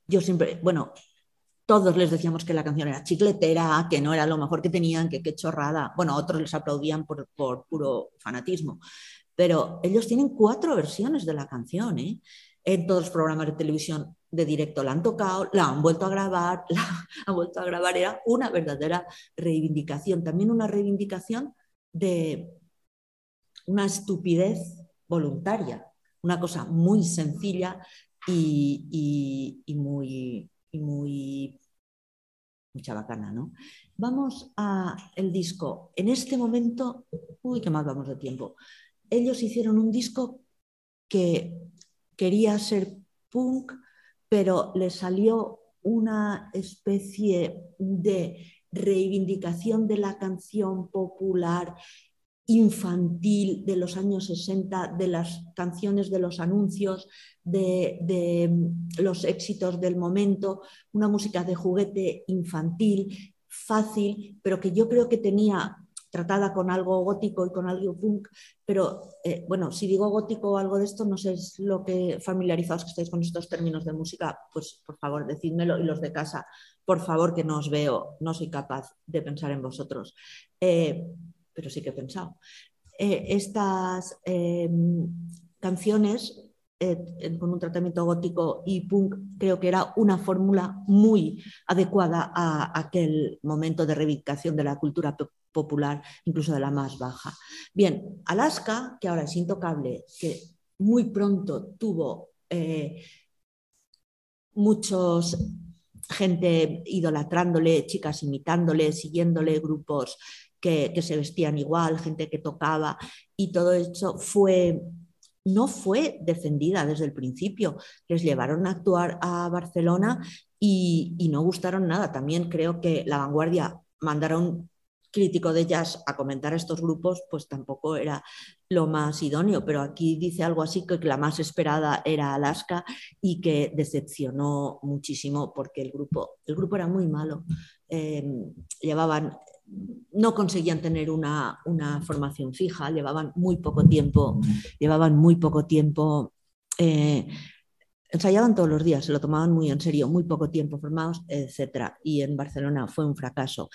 yo siempre, bueno, todos les decíamos que la canción era chicletera, que no era lo mejor que tenían, que qué chorrada. Bueno, otros les aplaudían por, puro fanatismo. Pero ellos tienen cuatro versiones de la canción. ¿eh? En todos los programas de televisión de directo la han tocado, la han vuelto a grabar, la han vuelto a grabar. Era una verdadera reivindicación. También una reivindicación de una estupidez voluntaria. Una cosa muy sencilla y muy, y muy, mucha bacana, ¿no? Vamos a el disco. En este momento, uy, qué mal vamos de tiempo. Ellos hicieron un disco que quería ser punk, pero le salió una especie de reivindicación de la canción popular infantil de los años 60, de las canciones de los anuncios, de, mm, los éxitos del momento, una música de juguete infantil, fácil, pero que yo creo que tenía tratada con algo gótico y con algo punk, pero eh, bueno, si digo gótico o algo de esto, no sé es lo que familiarizados que estáis con estos términos de música, pues por favor decídmelo y los de casa, por favor que no os veo, no soy capaz de pensar en vosotros. Eh, pero sí que he pensado. Eh, estas em, canciones eh, con un tratamiento gótico y punk creo que era una fórmula muy adecuada a aquel momento de reivindicación de la cultura popular, incluso de la más baja. Bien, Alaska, que ahora es intocable, que muy pronto tuvo eh, muchos gente idolatrándole, chicas imitándole, siguiéndole, grupos que, se vestían igual, gente que tocaba y todo eso fue no fue defendida desde el principio. Les llevaron a actuar a Barcelona y, no gustaron nada. También creo que la vanguardia mandaron crítico de jazz a comentar a estos grupos, pues tampoco era lo más idóneo, pero aquí dice algo así que la más esperada era Alaska y que decepcionó muchísimo porque el grupo, el grupo era muy malo. Eh, llevaban no conseguían tener una, formación fija, llevaban muy poco tiempo, llevaban muy poco tiempo, eh, ensayaban todos los días, se lo tomaban muy en serio, muy poco tiempo formados, etc. Y en Barcelona fue un fracaso.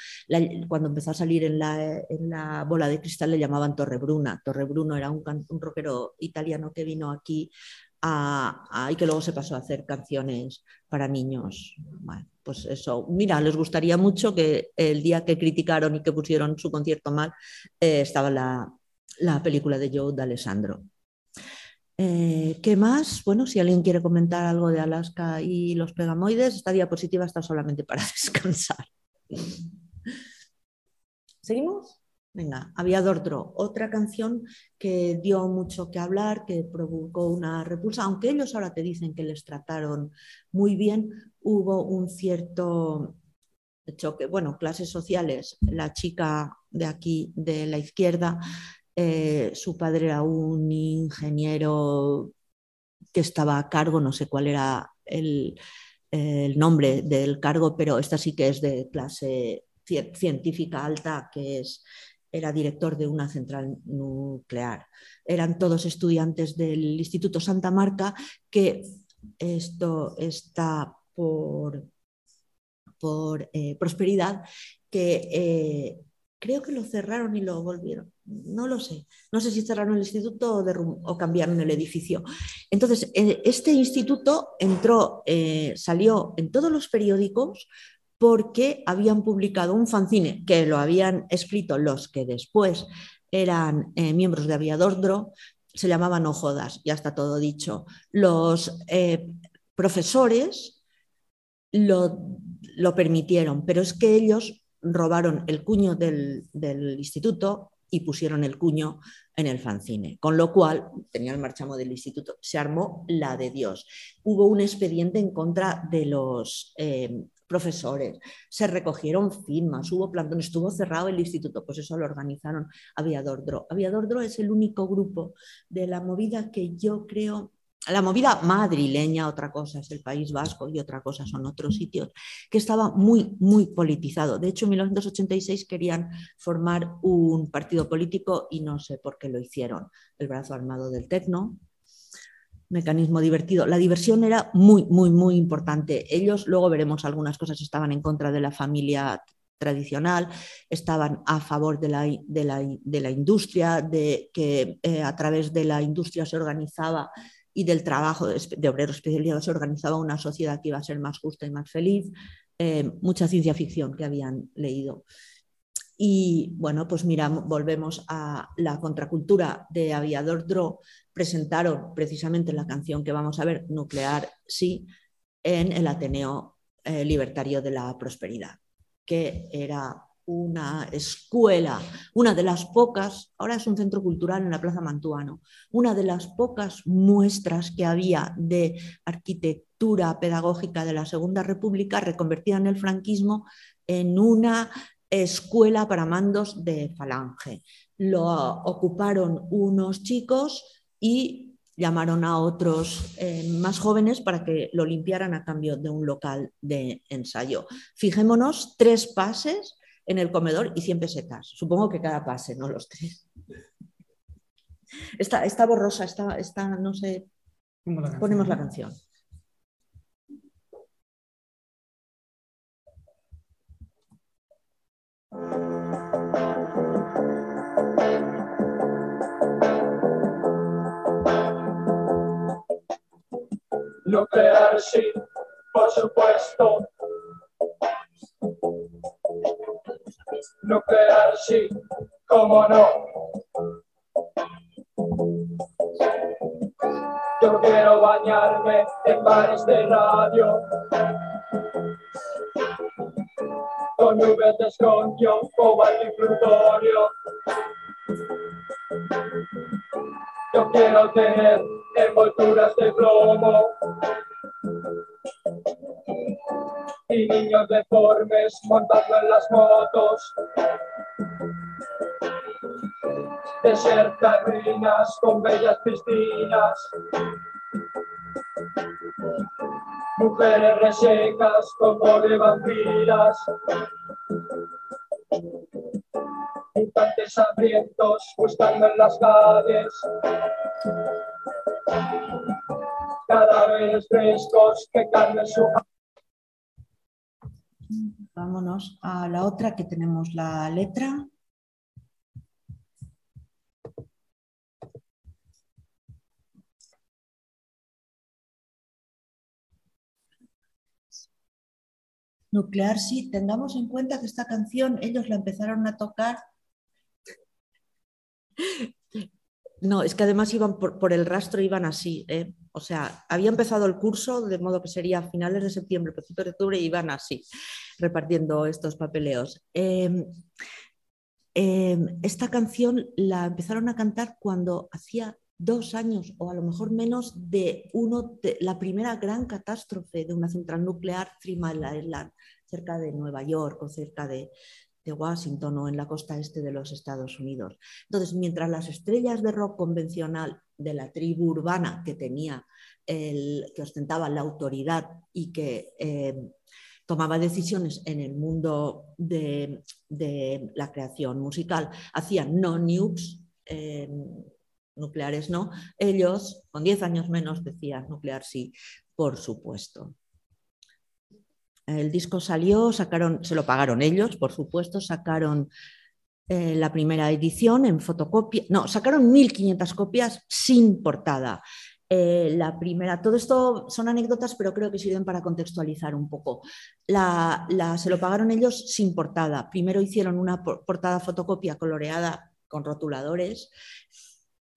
cuando empezó a salir en la, bola de cristal le llamaban Torre Bruna. Torre Bruno era un, un rockero italiano que vino aquí y que luego se pasó a hacer canciones para niños. pues eso, mira, les gustaría mucho que el día que criticaron y que pusieron su concierto mal, eh, estaba la, película de Joe de Alessandro. Eh, ¿Qué más? Bueno, si alguien quiere comentar algo de Alaska y los pegamoides, esta diapositiva está solamente para descansar. ¿Seguimos? Venga, había otro, otra canción que dio mucho que hablar, que provocó una repulsa, aunque ellos ahora te dicen que les trataron muy bien, hubo un cierto choque, bueno, clases sociales, la chica de aquí, de la izquierda, eh, su padre era un ingeniero que estaba a cargo, no sé cuál era el nombre del cargo, pero esta sí que es de clase científica alta, que es era director de una central nuclear. Eran todos estudiantes del Instituto Santa Marca, que esto está por, por eh, prosperidad, que eh, creo que lo cerraron y lo volvieron. No lo sé. No sé si cerraron el instituto o, cambiaron el edificio. Entonces, eh, este instituto entró, salió en todos los periódicos porque habían publicado un fanzine que lo habían escrito los que después eran eh, miembros de Aviador Dro, se llamaban No Jodas, ya está todo dicho. Los eh, profesores lo, permitieron, pero es que ellos robaron el cuño del, del instituto y pusieron el cuño en el fanzine, con lo cual tenía el marchamo del instituto, se armó la de Dios. Hubo un expediente en contra de los eh, profesores, se recogieron firmas, hubo plantón, estuvo cerrado el instituto, pues eso lo organizaron Aviador Dro. Aviador Dro es el único grupo de la movida que yo creo la movida madrileña, otra cosa es el País Vasco y otra cosa son otros sitios, que estaba muy, muy politizado. De hecho, en 1986 querían formar un partido político y no sé por qué lo hicieron. El brazo armado del Tecno, mecanismo divertido. La diversión era muy, muy, muy importante. Ellos, luego veremos algunas cosas, estaban en contra de la familia tradicional, estaban a favor de la, de la, industria, de que eh, a través de la industria se organizaba y del trabajo de, obreros especializados se organizaba una sociedad que iba a ser más justa y más feliz. Eh, mucha ciencia ficción que habían leído. Y bueno, pues mira, volvemos a la contracultura de Aviador Dro. Presentaron precisamente la canción que vamos a ver, Nuclear Sí, en el Ateneo eh, Libertario de la Prosperidad, que era una escuela, una de las pocas, ahora es un centro cultural en la Plaza Mantuano, una de las pocas muestras que había de arquitectura pedagógica de la Segunda República reconvertida en el franquismo en una escuela para mandos de falange. Lo ocuparon unos chicos y llamaron a otros eh, más jóvenes para que lo limpiaran a cambio de un local de ensayo. Fijémonos, tres pases en el comedor y 100 pesetas. Supongo que cada pase, no los tres. Está, está borrosa, está, está, no sé. Ponemos la canción. Nuclear, sí, por supuesto. Nuclear, sí, cómo no. Yo quiero bañarme en bares de radio con nubes de escondio, cobalto y plutonio. Yo quiero tener envolturas de plomo y niños deformes montando en las motos. Desiertas ruinas con bellas piscinas. Mujeres resecas con de vampiras. Mutantes hambrientos buscando en las calles cadáveres frescos que carnen su Vámonos a la otra que tenemos la letra. Nuclear, sí, tengamos en cuenta que esta canción ellos la empezaron a tocar no, es que además iban por, el rastro, iban así. ¿eh? O sea, había empezado el curso, de modo que sería a finales de septiembre, principios de octubre, y iban así, repartiendo estos papeleos. Em, em, esta canción la empezaron a cantar cuando hacía dos años o a lo mejor menos de, uno de la primera gran catástrofe de una central nuclear, Three Island, cerca de Nueva York o cerca de, Washington o en la costa este de los Estados Unidos. Entonces, mientras las estrellas de rock convencional de la tribu urbana que tenía, el, que ostentaba la autoridad y que eh, tomaba decisiones en el mundo de de la creación musical. Hacían no nukes, eh, nucleares no. Ellos, con 10 años menos, decían nuclear sí, por supuesto. El disco salió, sacaron, se lo pagaron ellos, por supuesto, sacaron eh, la primera edición en fotocopia, no, sacaron 1.500 copias sin portada. Eh, la primera, todo esto son anécdotas, pero creo que sirven para contextualizar un poco. La, se lo pagaron ellos sin portada. Primero hicieron una portada fotocopia coloreada con rotuladores.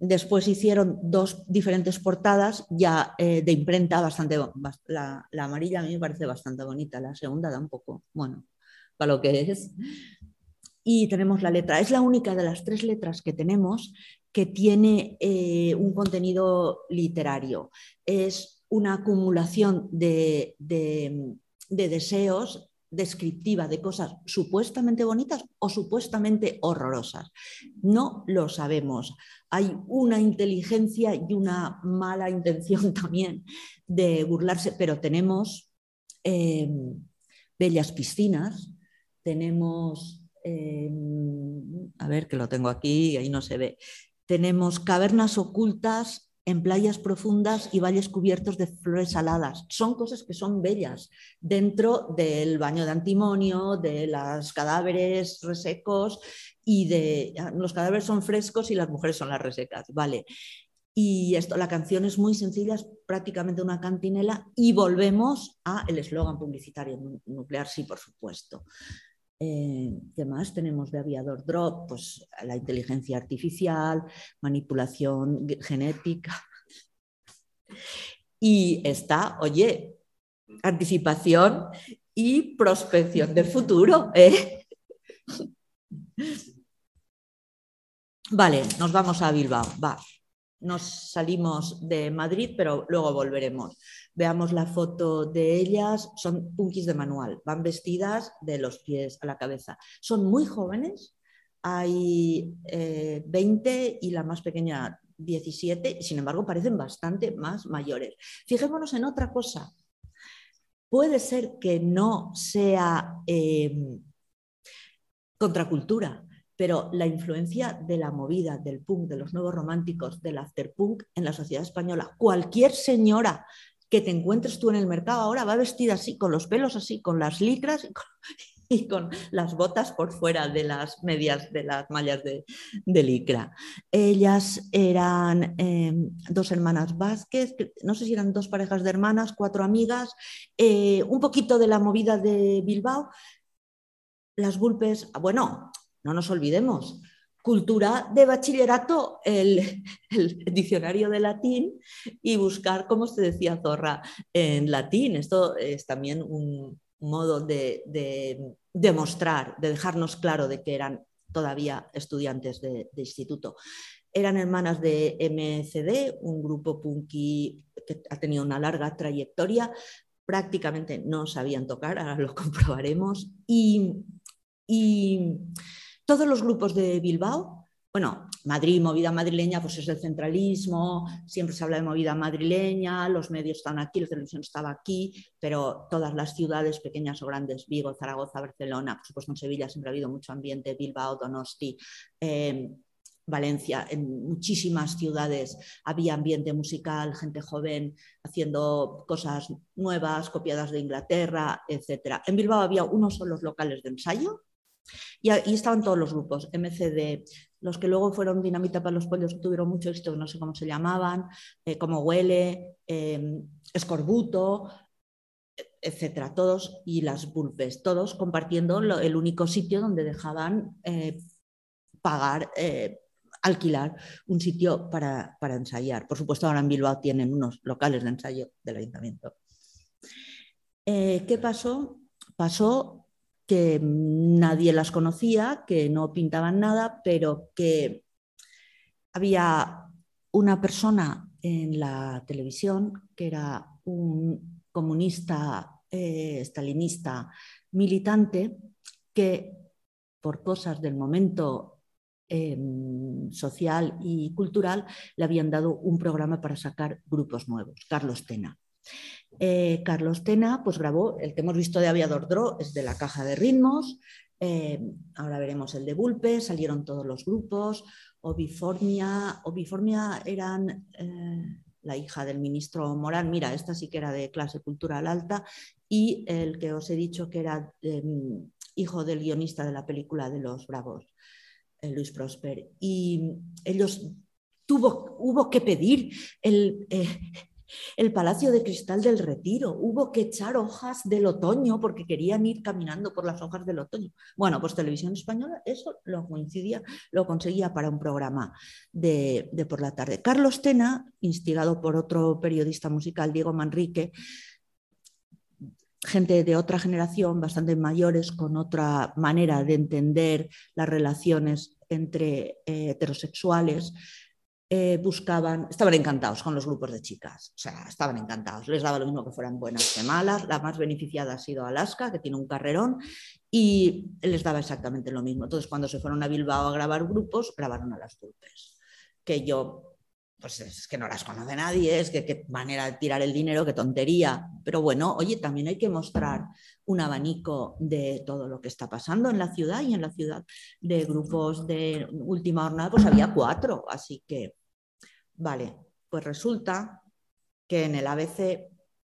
Después hicieron dos diferentes portadas ya eh, de imprenta bastante. La, la amarilla a mí me parece bastante bonita, la segunda da un poco, bueno, para lo que es y tenemos la letra. Es la única de las tres letras que tenemos que tiene eh, un contenido literario. Es una acumulación de, deseos descriptiva de cosas supuestamente bonitas o supuestamente horrorosas. No lo sabemos. Hay una inteligencia y una mala intención también de burlarse, pero tenemos eh, bellas piscinas, tenemos Em, a ver que lo tengo aquí, ahí no se ve. Tenemos cavernas ocultas en playas profundas y valles cubiertos de flores aladas. Son cosas que son bellas dentro del baño de antimonio, de los cadáveres resecos y de los cadáveres son frescos y las mujeres son las resecas, vale. Y esto, la canción es muy sencilla, es prácticamente una cantinela y volvemos a el eslogan publicitario nuclear, sí, por supuesto. Eh, ¿Qué más tenemos de aviador drop? Pues la inteligencia artificial, manipulación genética. Y está, oye, anticipación y prospección del futuro. ¿eh? Vale, nos vamos a Bilbao. Va nos salimos de Madrid, pero luego volveremos. Veamos la foto de ellas, son punkis de manual, van vestidas de los pies a la cabeza. Son muy jóvenes, hay 20 eh, y la más pequeña 17, sin embargo parecen bastante más mayores. Fijémonos en otra cosa. Puede ser que no sea eh, contracultura, pero la influencia de la movida, del punk, de los nuevos románticos, del afterpunk en la sociedad española, cualquier señora que te encuentres tú en el mercado ahora va vestida así, con los pelos así, con las licras y con, las botas por fuera de las medias, de las mallas de, licra. Ellas eran em, dos hermanas Vázquez, no sé si eran dos parejas de hermanas, cuatro amigas, eh, un poquito de la movida de Bilbao. Las Bulpes, bueno, no nos olvidemos, cultura de bachillerato, el, diccionario de latín y buscar cómo se decía zorra en latín. Esto es también un modo de, demostrar, de dejarnos claro de que eran todavía estudiantes de, instituto. Eran hermanas de MCD, un grupo punky que ha tenido una larga trayectoria, prácticamente no sabían tocar, ahora lo comprobaremos, y, y todos los grupos de Bilbao, bueno, Madrid, movida madrileña, pues es el centralismo, siempre se habla de movida madrileña, los medios están aquí, la televisión estaba aquí, pero todas las ciudades, pequeñas o grandes, Vigo, Zaragoza, Barcelona, por supuesto en Sevilla siempre ha habido mucho ambiente, Bilbao, Donosti, em, Valencia, en muchísimas ciudades había ambiente musical, gente joven haciendo cosas nuevas, copiadas de Inglaterra, etc. En Bilbao había unos solos locales de ensayo, y, ahí estaban todos los grupos, MCD, los que luego fueron Dinamita para los Pollos, que tuvieron mucho éxito, no sé cómo se llamaban, eh, como Huele, em, Escorbuto, etcétera, todos, y las Bulpes, todos compartiendo el único sitio donde dejaban eh, pagar, eh, alquilar un sitio para, para, ensayar. Por supuesto, ahora en Bilbao tienen unos locales de ensayo del ayuntamiento. ¿Qué pasó? Pasó que nadie las conocía, que no pintaban nada, pero que había una persona en la televisión que era un comunista, eh, stalinista, militante, que por cosas del momento em, social y cultural le habían dado un programa para sacar grupos nuevos, Carlos Tena. Eh, Carlos Tena pues, grabó el que hemos visto de Aviador Dro, es de la caja de ritmos, Eh, ahora veremos el de Bulpe, salieron todos los grupos, Obiformia, Obiformia eran eh, la hija del ministro Morán, mira, esta sí que era de clase cultural alta, y el que os he dicho que era em, hijo del guionista de la película de Los Bravos, Luis Prosper. Y ellos tuvo, hubo que pedir el, el Palacio de Cristal del Retiro. Hubo que echar hojas del otoño porque querían ir caminando por las hojas del otoño. Bueno, pues Televisión Española eso lo coincidía, lo conseguía para un programa de, de por la tarde. Carlos Tena, instigado por otro periodista musical, Diego Manrique, gente de otra generación, bastante mayores, con otra manera de entender las relaciones entre eh, heterosexuales, eh, buscaban, estaban encantados con los grupos de chicas, o sea, estaban encantados, les daba lo mismo que fueran buenas que malas, la más beneficiada ha sido Alaska, que tiene un carrerón, y les daba exactamente lo mismo. Entonces, cuando se fueron a Bilbao a grabar grupos, grabaron a las Dulpes, que yo, pues es que no las conoce nadie, es que qué manera de tirar el dinero, qué tontería, pero bueno, oye, también hay que mostrar un abanico de todo lo que está pasando en la ciudad y en la ciudad de grupos de última jornada, pues había cuatro, así que Vale, pues resulta que en el ABC,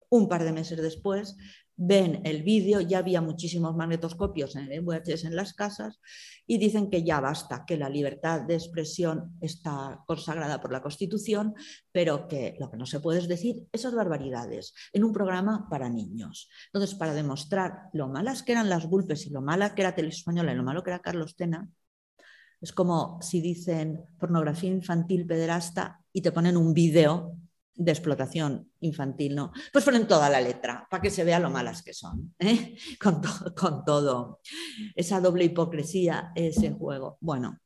un par de meses después, ven el vídeo, ya había muchísimos magnetoscopios en en las casas y dicen que ya basta, que la libertad de expresión está consagrada por la Constitución, pero que lo que no se puede es decir esas barbaridades en un programa para niños. Entonces, para demostrar lo malas que eran las Bulpes y lo mala que era Televisión Española y lo malo que era Carlos Tena, es como si dicen pornografía infantil pederasta y te ponen un vídeo de explotación infantil, ¿no? Pues ponen toda la letra para que se vea lo malas que son, ¿eh? con, todo. Esa doble hipocresía, ese juego. Bueno,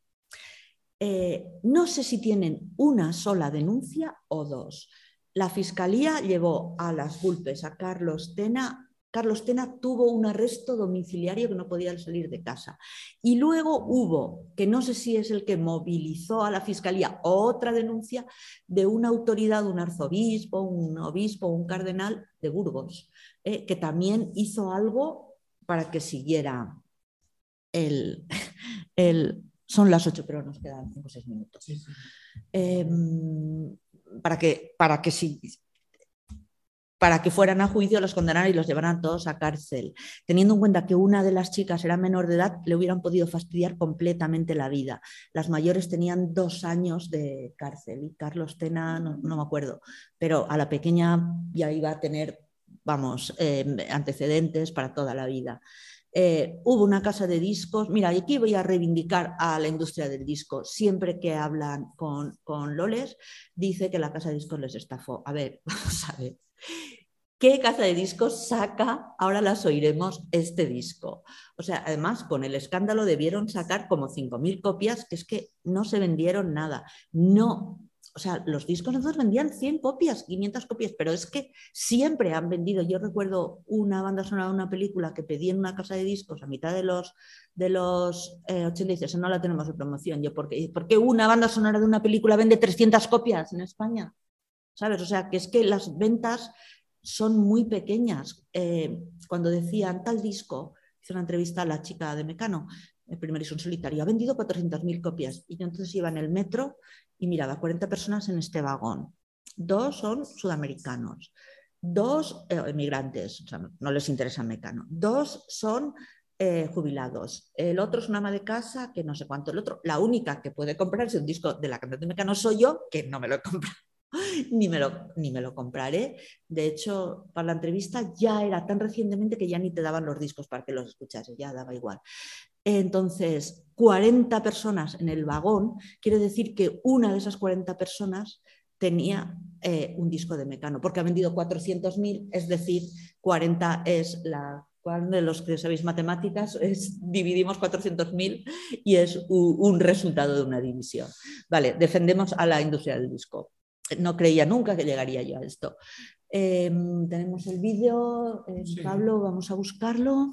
eh, no sé si tienen una sola denuncia o dos. La fiscalía llevó a las Bulpes a Carlos Tena Carlos Tena tuvo un arresto domiciliario que no podía salir de casa. Y luego hubo, que no sé si es el que movilizó a la fiscalía, otra denuncia de una autoridad, un arzobispo, un obispo, un cardenal de Burgos, eh, que también hizo algo para que siguiera el, son las ocho, pero nos quedan cinco o seis minutos. Em, para que, para que si, para que fueran a juicio, los condenaran y los llevaran todos a cárcel. Teniendo en cuenta que una de las chicas era menor de edad, le hubieran podido fastidiar completamente la vida. Las mayores tenían dos años de cárcel y Carlos Tena, no, me acuerdo, pero a la pequeña ya iba a tener, vamos, em, antecedentes para toda la vida. Eh, hubo una casa de discos. Mira, aquí voy a reivindicar a la industria del disco. Siempre que hablan con, con Loles, dice que la casa de discos les estafó. A ver, vamos a ver. ¿Qué casa de discos saca? Ahora las oiremos este disco. O sea, además, con el escándalo debieron sacar como 5.000 copias, que es que no se vendieron nada. No, o sea, los discos nosotros vendían 100 copias, 500 copias, pero es que siempre han vendido. Yo recuerdo una banda sonora de una película que pedí en una casa de discos a mitad de los, de los 80 y dice, no la tenemos de promoción. Yo, ¿por qué? ¿por qué una banda sonora de una película vende 300 copias en España? ¿Sabes? O sea, que es que las ventas son muy pequeñas. Eh, cuando decían tal disco, hice una entrevista a la chica de Mecano, el primer en solitario, ha vendido 400.000 copias. Y yo entonces iba en el metro y miraba 40 personas en este vagón. Dos son sudamericanos, dos eh, emigrantes, o sea, no les interesa Mecano. Dos son eh, jubilados. El otro es una ama de casa que no sé cuánto. El otro, la única que puede comprarse un disco de la cantante Mecano soy yo, que no me lo he comprado. ni, me lo, ni me lo compraré. De hecho, para la entrevista ya era tan recientemente que ya ni te daban los discos para que los escuchases, ya daba igual. Entonces, 40 personas en el vagón, quiere decir que una de esas 40 personas tenía eh, un disco de Mecano, porque ha vendido 400.000, es decir, 40 es la de los que sabéis matemáticas, es, dividimos 400.000 y es un, un, resultado de una división. Vale, defendemos a la industria del disco no creía nunca que llegaría yo a esto. Em, tenemos el vídeo, eh, Pablo, vamos a buscarlo.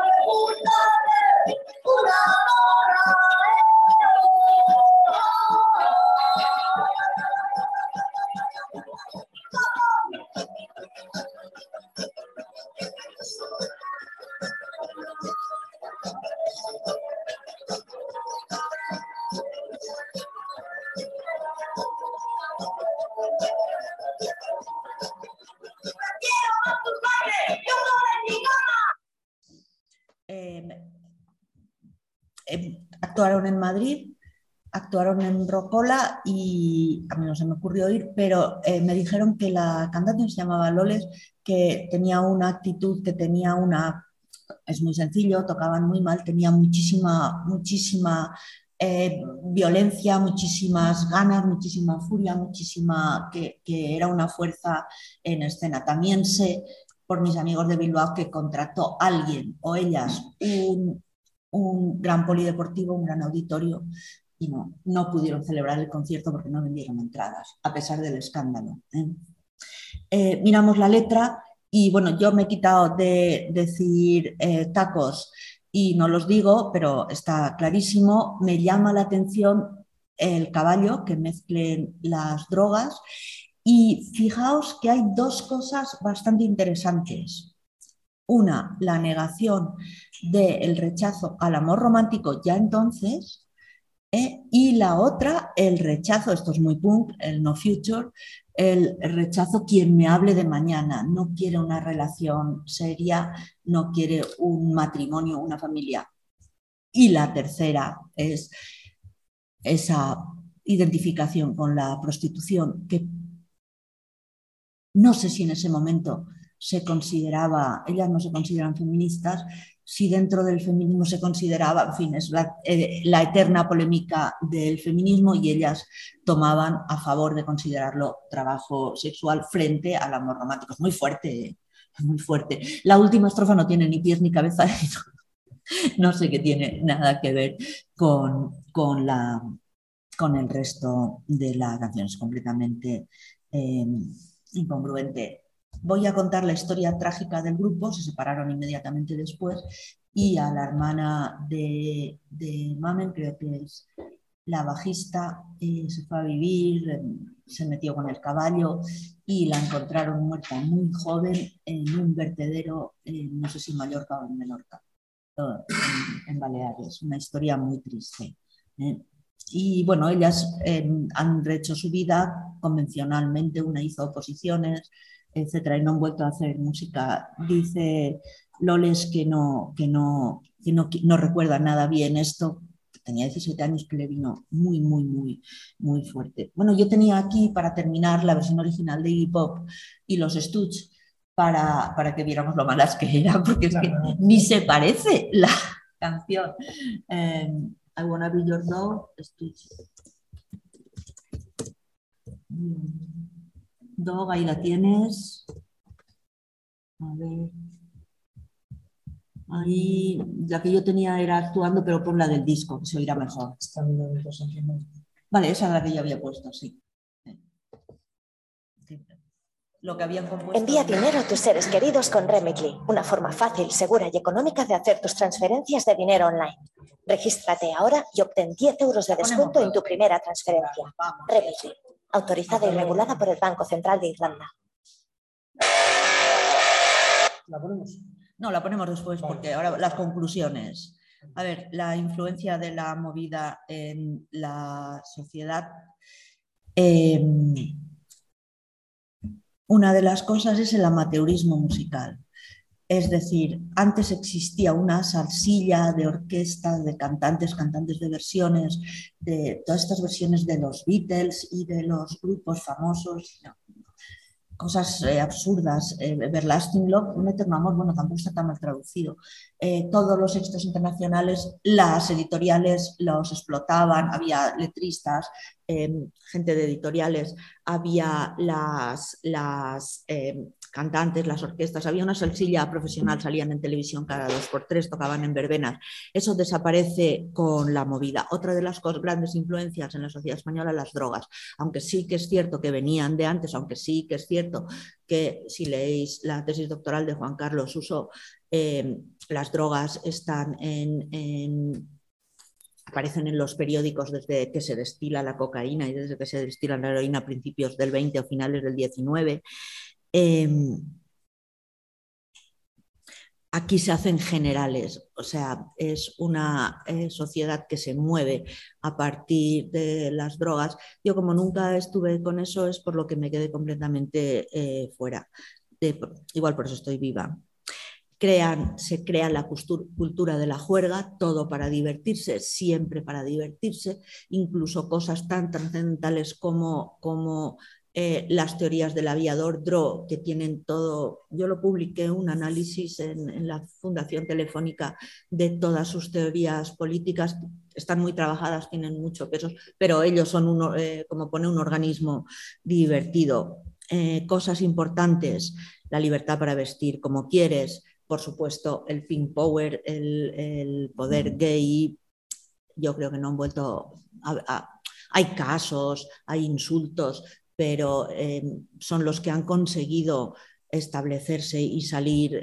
Madrid, actuaron en Rocola y a mí no se me ocurrió ir, pero eh, me dijeron que la cantante se llamaba Loles, que tenía una actitud, que tenía una... Es muy sencillo, tocaban muy mal, tenía muchísima, muchísima eh, violencia, muchísimas ganas, muchísima furia, muchísima, que, que era una fuerza en escena. También sé por mis amigos de Bilbao que contrató alguien o ellas un, un gran polideportivo, un gran auditorio y no, no pudieron celebrar el concierto porque no vendieron entradas, a pesar del escándalo. ¿eh? Eh, miramos la letra y bueno, yo me he quitado de decir eh, tacos y no los digo, pero está clarísimo. Me llama la atención el caballo, que mezclen las drogas. Y fijaos que hay dos cosas bastante interesantes. Una, la negación del rechazo al amor romántico ya entonces, ¿eh? y la otra, el rechazo, esto es muy punk, el no future, el rechazo quien me hable de mañana, no quiere una relación seria, no quiere un matrimonio, una familia. Y la tercera es esa identificación con la prostitución, que no sé si en ese momento se consideraba, ellas no se consideran feministas, si dentro del feminismo se consideraba, en fin, es la, eh, la, eterna polémica del feminismo y ellas tomaban a favor de considerarlo trabajo sexual frente al amor romántico. Es muy fuerte, muy fuerte. La última estrofa no tiene ni pies ni cabeza, no sé qué tiene nada que ver con, con, la, con el resto de la canción, es completamente eh, incongruente voy a contar la historia trágica del grupo, se separaron inmediatamente después, y a la hermana de, Mamen, creo que es la bajista, eh, se fue a vivir, eh, se metió con el caballo y la encontraron muerta muy joven en un vertedero, no sé si en Mallorca o en Menorca, en, Baleares. Una historia muy triste. ¿eh? Y bueno, ellas han hecho su vida convencionalmente, una hizo oposiciones, etcétera, y no han vuelto a hacer música. Dice Loles que no, que no, que no, no recuerda nada bien esto. Tenía 17 años que le vino muy, muy, muy, muy fuerte. Bueno, yo tenía aquí para terminar la versión original de hip hop y los Stutz para, para que viéramos lo malas que eran, porque es que ni se parece la canción. Um, I wanna be your dog, Stutz. Dog, ahí la tienes. A ver. Ahí, la que yo tenía era actuando, pero pon la del disco, que se oirá mejor. Vale, esa es la que yo había puesto, sí. Lo que habían compuesto... Envía dinero a tus seres queridos con Remitly, una forma fácil, segura y económica de hacer tus transferencias de dinero online. Regístrate ahora y obtén 10 euros de descuento en tu primera transferencia. Remitly, autorizada y regulada por el Banco Central de Irlanda. ¿La ponemos? No, la ponemos después Vale. porque ahora las conclusiones. A ver, la influencia de la movida en la sociedad. Eh, una de las cosas es el amateurismo musical. Es decir, antes existía una salsilla de orquestas, de cantantes, cantantes de versiones, de todas estas versiones de los Beatles y de los grupos famosos, cosas eh, absurdas. Eh, Everlasting Love, un eterno amor, bueno, tampoco está tan mal traducido. Eh, todos los éxitos internacionales, las editoriales los explotaban, había letristas, gente de editoriales, había las, las, cantantes, las orquestas, había una salsilla profesional, salían en televisión cada dos por tres, tocaban en verbenas. Eso desaparece con la movida. Otra de las grandes influencias en la sociedad española, las drogas. Aunque sí que es cierto que venían de antes, aunque sí que es cierto que si leéis la tesis doctoral de Juan Carlos Uso, eh, las drogas están en aparecen en los periódicos desde que se destila la cocaína y desde que se destila la heroína a principios del 20 o finales del 19. Em, aquí se hacen generales, o sea, es una eh, sociedad que se mueve a partir de las drogas. Yo como nunca estuve con eso es por lo que me quedé completamente eh, fuera. igual por eso estoy viva se crea la cultura de la juerga, todo para divertirse, siempre para divertirse, incluso cosas tan trascendentales como, como eh, las teorías del aviador Dro, que tienen todo, yo lo publiqué un análisis en, la Fundación Telefónica de todas sus teorías políticas, están muy trabajadas, tienen mucho peso, pero ellos son, uno, eh, como pone, un organismo divertido. Eh, cosas importantes, la libertad para vestir como quieres, por supuesto, el pink power, el, poder gay, yo creo que no han vuelto a, hay casos, hay insultos, pero em, son los que han conseguido establecerse y salir,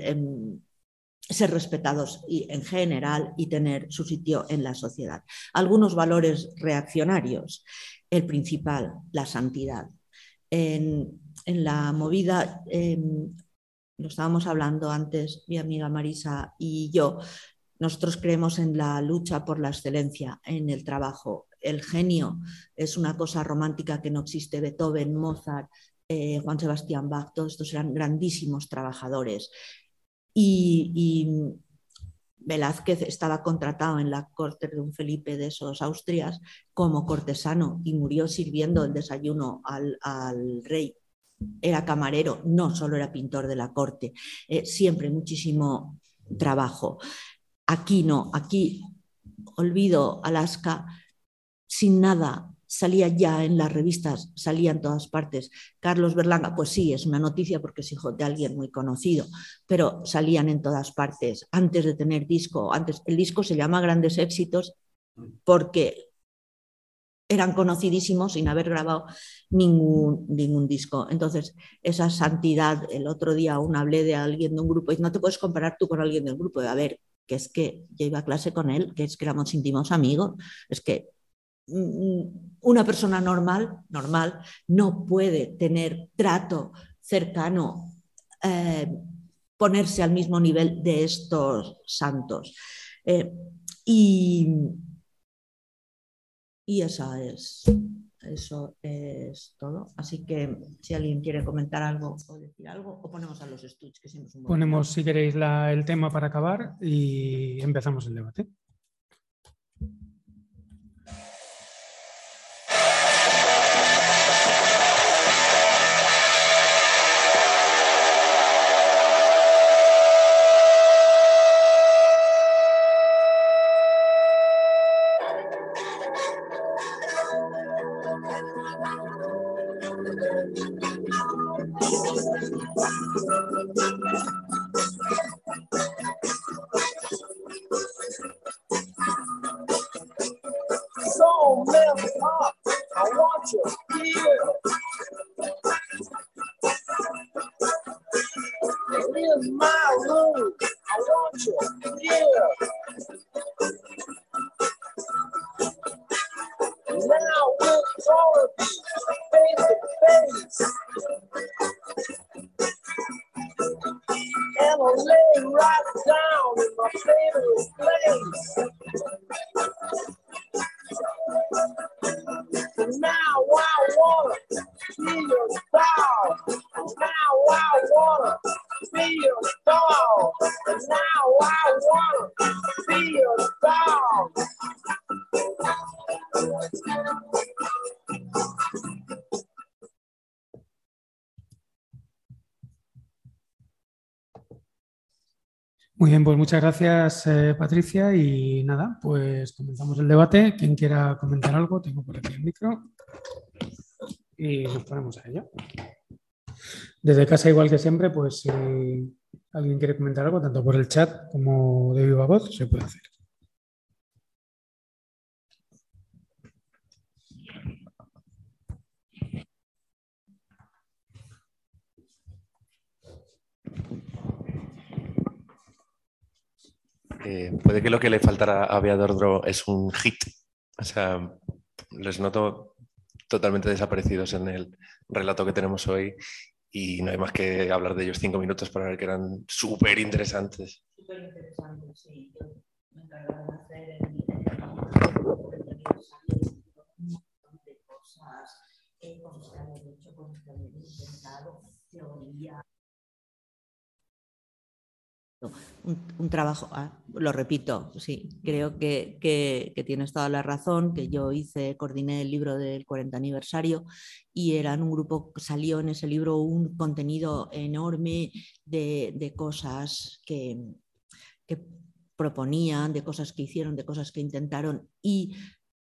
ser respetados en general y tener su sitio en la sociedad. Algunos valores reaccionarios, el principal, la santidad. En, la movida em, lo estábamos hablando antes mi amiga Marisa y yo, nosotros creemos en la lucha por la excelencia en el trabajo. El genio es una cosa romántica que no existe. Beethoven, Mozart, eh, Juan Sebastián Bach, todos estos eran grandísimos trabajadores. Y, Velázquez estaba contratado en la corte de un Felipe de esos Austrias como cortesano y murió sirviendo el desayuno al, rey era camarero, no solo era pintor de la corte, eh, siempre muchísimo trabajo. Aquí no, aquí olvido Alaska sin nada, salía ya en las revistas, salía en todas partes. Carlos Berlanga, pues sí, es una noticia porque es hijo de alguien muy conocido, pero salían en todas partes antes de tener disco. Antes, el disco se llama Grandes Éxitos porque eran conocidísimos sin haber grabado ningún, ningún disco. Entonces, esa santidad, el otro día aún hablé de alguien de un grupo y no te puedes comparar tú con alguien del grupo. A ver, que es que yo iba a clase con él, que es que éramos íntimos amigos, es que una persona normal, normal, no puede tener trato cercano, eh, ponerse al mismo nivel de estos santos. Eh, y, y esa es, eso es todo. Así que si alguien quiere comentar algo o decir algo, o ponemos a los estudios, Ponemos, si queréis, el tema para acabar y empezamos el debate. Muy bien, pues muchas gracias eh, Patricia y nada, pues comenzamos el debate. Quien quiera comentar algo, tengo por aquí el micro y nos ponemos a ello. Desde casa, igual que siempre, pues si alguien quiere comentar algo, tanto por el chat como de viva voz, se puede hacer. Eh, puede que lo que le faltara a Beadordro es un hit. O sea, les noto totalmente desaparecidos en el relato que tenemos hoy y no hay más que hablar de ellos cinco minutos para ver que eran súper interesantes. Súper interesantes, sí. Me encargaba de hacer en mi un montón de cosas, eh, cosas que había hecho, cosas que había intentado, teoría. Un, un, trabajo, ah, lo repito, sí, creo que, que, tienes toda la razón, que yo hice, coordiné el libro del 40 aniversario y eran un grupo, salió en ese libro un contenido enorme de, de cosas que, que proponían, de cosas que hicieron, de cosas que intentaron y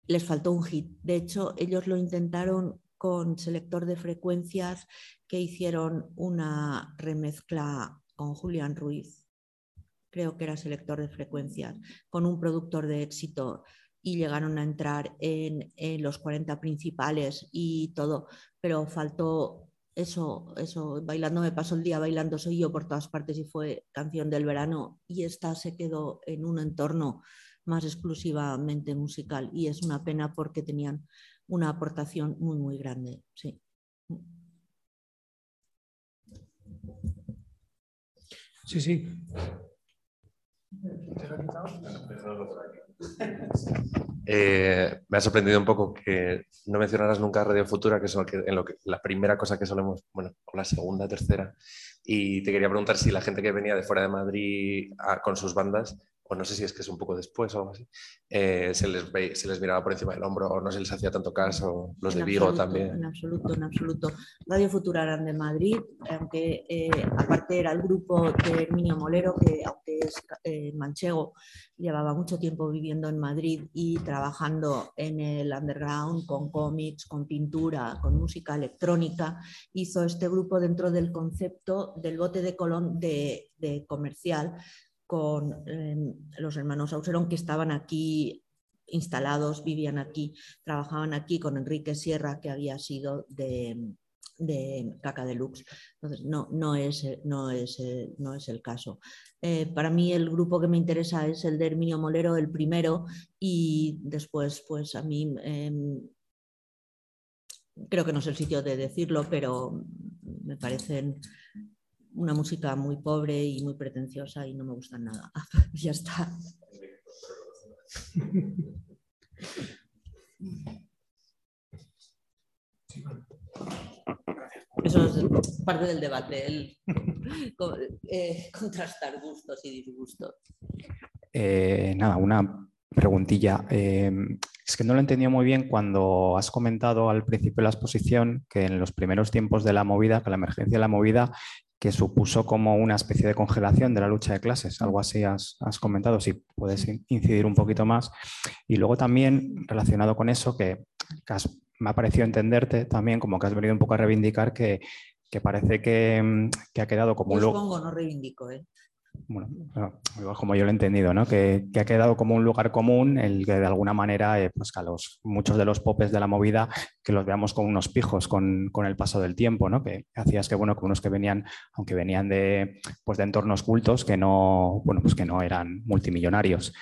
les faltó un hit. De hecho, ellos lo intentaron con selector de frecuencias que hicieron una remezcla con Julián Ruiz creo que era selector de frecuencias, con un productor de éxito y llegaron a entrar en, los 40 principales y todo, pero faltó eso, eso, bailando me pasó el día, bailando soy yo por todas partes y fue canción del verano y esta se quedó en un entorno más exclusivamente musical y es una pena porque tenían una aportación muy, muy grande. Sí. Sí, sí. Eh, me ha sorprendido un poco que no mencionaras nunca Radio Futura, que es lo que, en lo que, la primera cosa que solemos, bueno, o la segunda, tercera. Y te quería preguntar si la gente que venía de fuera de Madrid a, con sus bandas o no sé si es que es un poco después o algo así, eh, se, les ve, se les miraba por encima del hombro o no se les hacía tanto caso, los en de Vigo absoluto, también. En absoluto, en absoluto. Radio Futura eran de Madrid, aunque eh, aparte era el grupo de Herminio Molero, que aunque es eh, manchego, llevaba mucho tiempo viviendo en Madrid y trabajando en el underground con cómics, con pintura, con música electrónica. Hizo este grupo dentro del concepto del bote de Colón de, de comercial con eh, los hermanos Auserón que estaban aquí instalados, vivían aquí, trabajaban aquí con Enrique Sierra, que había sido de, de Caca Deluxe. Entonces, no, no, es, no, es, no es el caso. Eh, para mí el grupo que me interesa es el de Herminio Molero, el primero, y después, pues a mí eh, creo que no es el sitio de decirlo, pero me parecen una música muy pobre y muy pretenciosa y no me gusta nada. ya está. Eso es parte del debate, el eh, contrastar gustos y disgustos. Eh, nada, una preguntilla. Eh, es que no lo he entendido muy bien cuando has comentado al principio de la exposición que en los primeros tiempos de la movida, que la emergencia de la movida, que supuso como una especie de congelación de la lucha de clases. Algo así has, has, comentado, si puedes incidir un poquito más. Y luego también relacionado con eso, que, has, me ha parecido entenderte también, como que has venido un poco a reivindicar que, que parece que, que, ha quedado como Yo un supongo, no reivindico, ¿eh? Bueno, como yo lo he entendido, ¿no? que, que, ha quedado como un lugar común el que de alguna manera, eh, pues a los, muchos de los popes de la movida, que los veamos como unos pijos con, con, el paso del tiempo, ¿no? que hacías que, bueno, que unos que venían, aunque venían de, pues de entornos cultos, que no, bueno, pues que no eran multimillonarios.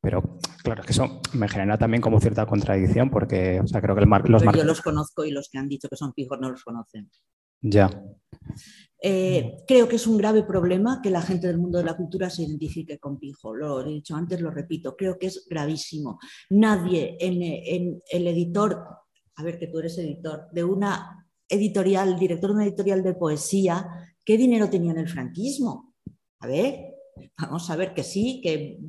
Pero claro, es que eso me genera también como cierta contradicción porque, o sea, creo que el mar, los Pero yo los conozco y los que han dicho que son pijos no los conocen. Ya. Eh, creo que es un grave problema que la gente del mundo de la cultura se identifique con Pijo. Lo he dicho antes, lo repito, creo que es gravísimo. Nadie en, en, el editor, a ver que tú eres editor, de una editorial, director de una editorial de poesía, ¿qué dinero tenía en el franquismo? A ver, vamos a ver que sí, que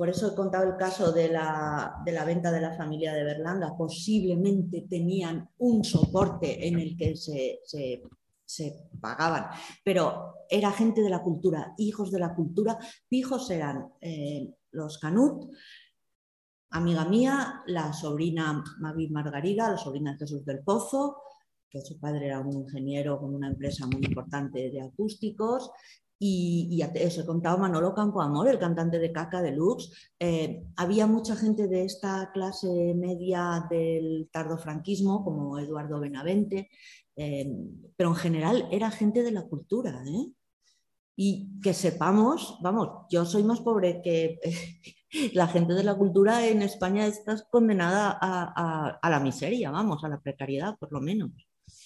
por eso he contado el caso de la, de la, venta de la familia de Berlanga. Posiblemente tenían un soporte en el que se, se, se, pagaban, pero era gente de la cultura, hijos de la cultura. Hijos eran eh, los Canut, amiga mía, la sobrina Mavi Margarida, la sobrina de Jesús del Pozo, que su padre era un ingeniero con una empresa muy importante de acústicos. Y, y eso, he contado Manolo Campoamor, el cantante de Caca Deluxe. Eh, había mucha gente de esta clase media del tardofranquismo, como Eduardo Benavente, eh, pero en general era gente de la cultura. ¿eh? Y que sepamos, vamos, yo soy más pobre que la gente de la cultura en España está condenada a, la miseria, vamos, a la precariedad por lo menos.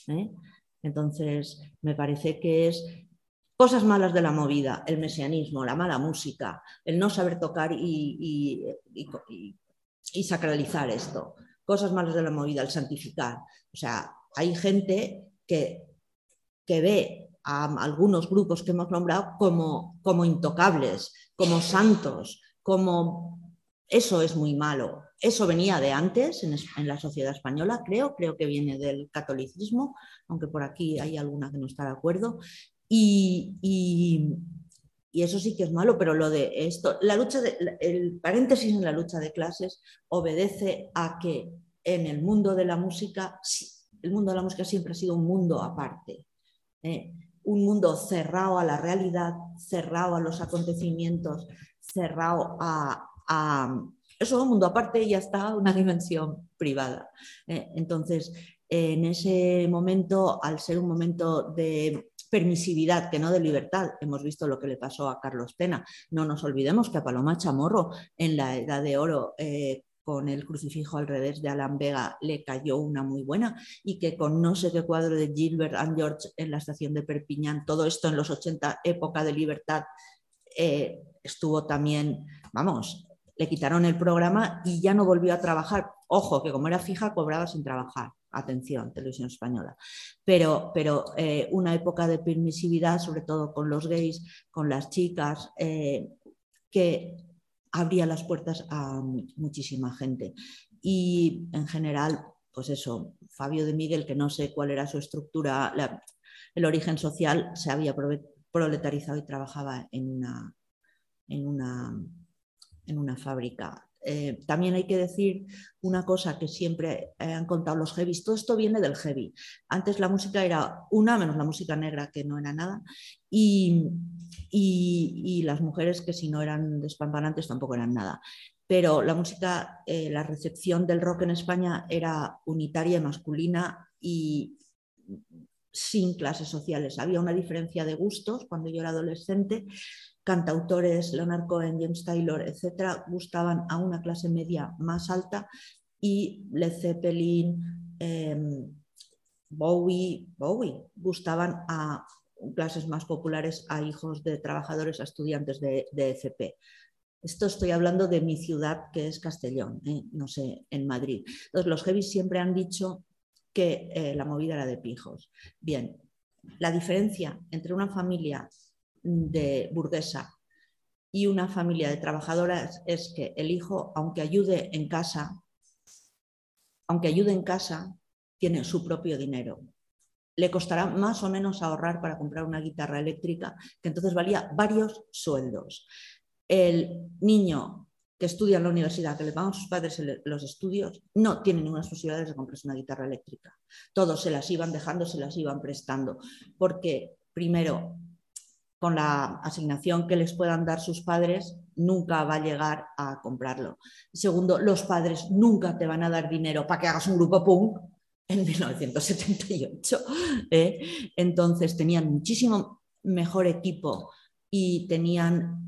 ¿eh? Entonces, me parece que es cosas malas de la movida, el mesianismo, la mala música, el no saber tocar y, sacralizar esto, cosas malas de la movida, el santificar. O sea, hay gente que, que ve a algunos grupos que hemos nombrado como, como intocables, como santos, como... Eso es muy malo. Eso venía de antes en, la sociedad española, creo, creo que viene del catolicismo, aunque por aquí hay alguna que no está de acuerdo. Y, y, eso sí que es malo, pero lo de esto, la lucha el paréntesis en la lucha de clases obedece a que en el mundo de la música, el mundo de la música siempre ha sido un mundo aparte. ¿eh? un mundo cerrado a la realidad, cerrado a los acontecimientos, cerrado a, eso es un mundo aparte y ya está una dimensión privada. ¿eh? entonces, en ese momento, al ser un momento de permisividad, que no de libertad. Hemos visto lo que le pasó a Carlos Pena. No nos olvidemos que a Paloma Chamorro en la Edad de Oro eh, con el crucifijo al revés de Alan Vega le cayó una muy buena y que con no sé qué cuadro de Gilbert and George en la estación de Perpiñán, todo esto en los 80, época de libertad, eh, estuvo también, vamos, le quitaron el programa y ya no volvió a trabajar. Ojo, que como era fija, cobraba sin trabajar. Atención, televisión española. Pero, pero eh, una época de permisividad, sobre todo con los gays, con las chicas, eh, que abría las puertas a muchísima gente. Y en general, pues eso, Fabio de Miguel, que no sé cuál era su estructura, el origen social, se había proletarizado y trabajaba en una, en una en una fábrica. Eh, también hay que decir una cosa que siempre han contado los heavies, todo esto viene del heavy. Antes la música era una, menos la música negra, que no era nada, y, y, las mujeres que si no eran despampanantes tampoco eran nada. Pero la música, eh, la recepción del rock en España era unitaria, masculina y sin clases sociales. Había una diferencia de gustos cuando yo era adolescente, cantautores, Leonard Cohen, James Taylor, etcétera, gustaban a una clase media más alta y Led Zeppelin, em, Bowie, Bowie, gustaban a clases más populares, a hijos de trabajadores, a estudiantes de, de FP. Esto estoy hablando de mi ciudad, que es Castellón, ¿eh? no sé, en Madrid. Entonces, los heavies siempre han dicho que eh, la movida era de pijos. Bien, la diferencia entre una familia de burguesa y una familia de trabajadoras es que el hijo, aunque ayude en casa, aunque ayude en casa, tiene su propio dinero. Le costará más o menos ahorrar para comprar una guitarra eléctrica, que entonces valía varios sueldos. El niño que estudia en la universidad, que le pagan sus padres los estudios, no tiene ninguna posibilidades de comprarse una guitarra eléctrica. Todos se las iban dejando, se las iban prestando, porque primero con la asignación que les puedan dar sus padres, nunca va a llegar a comprarlo. Segundo, los padres nunca te van a dar dinero para que hagas un grupo punk en 1978. ¿eh? Entonces tenían muchísimo mejor equipo y tenían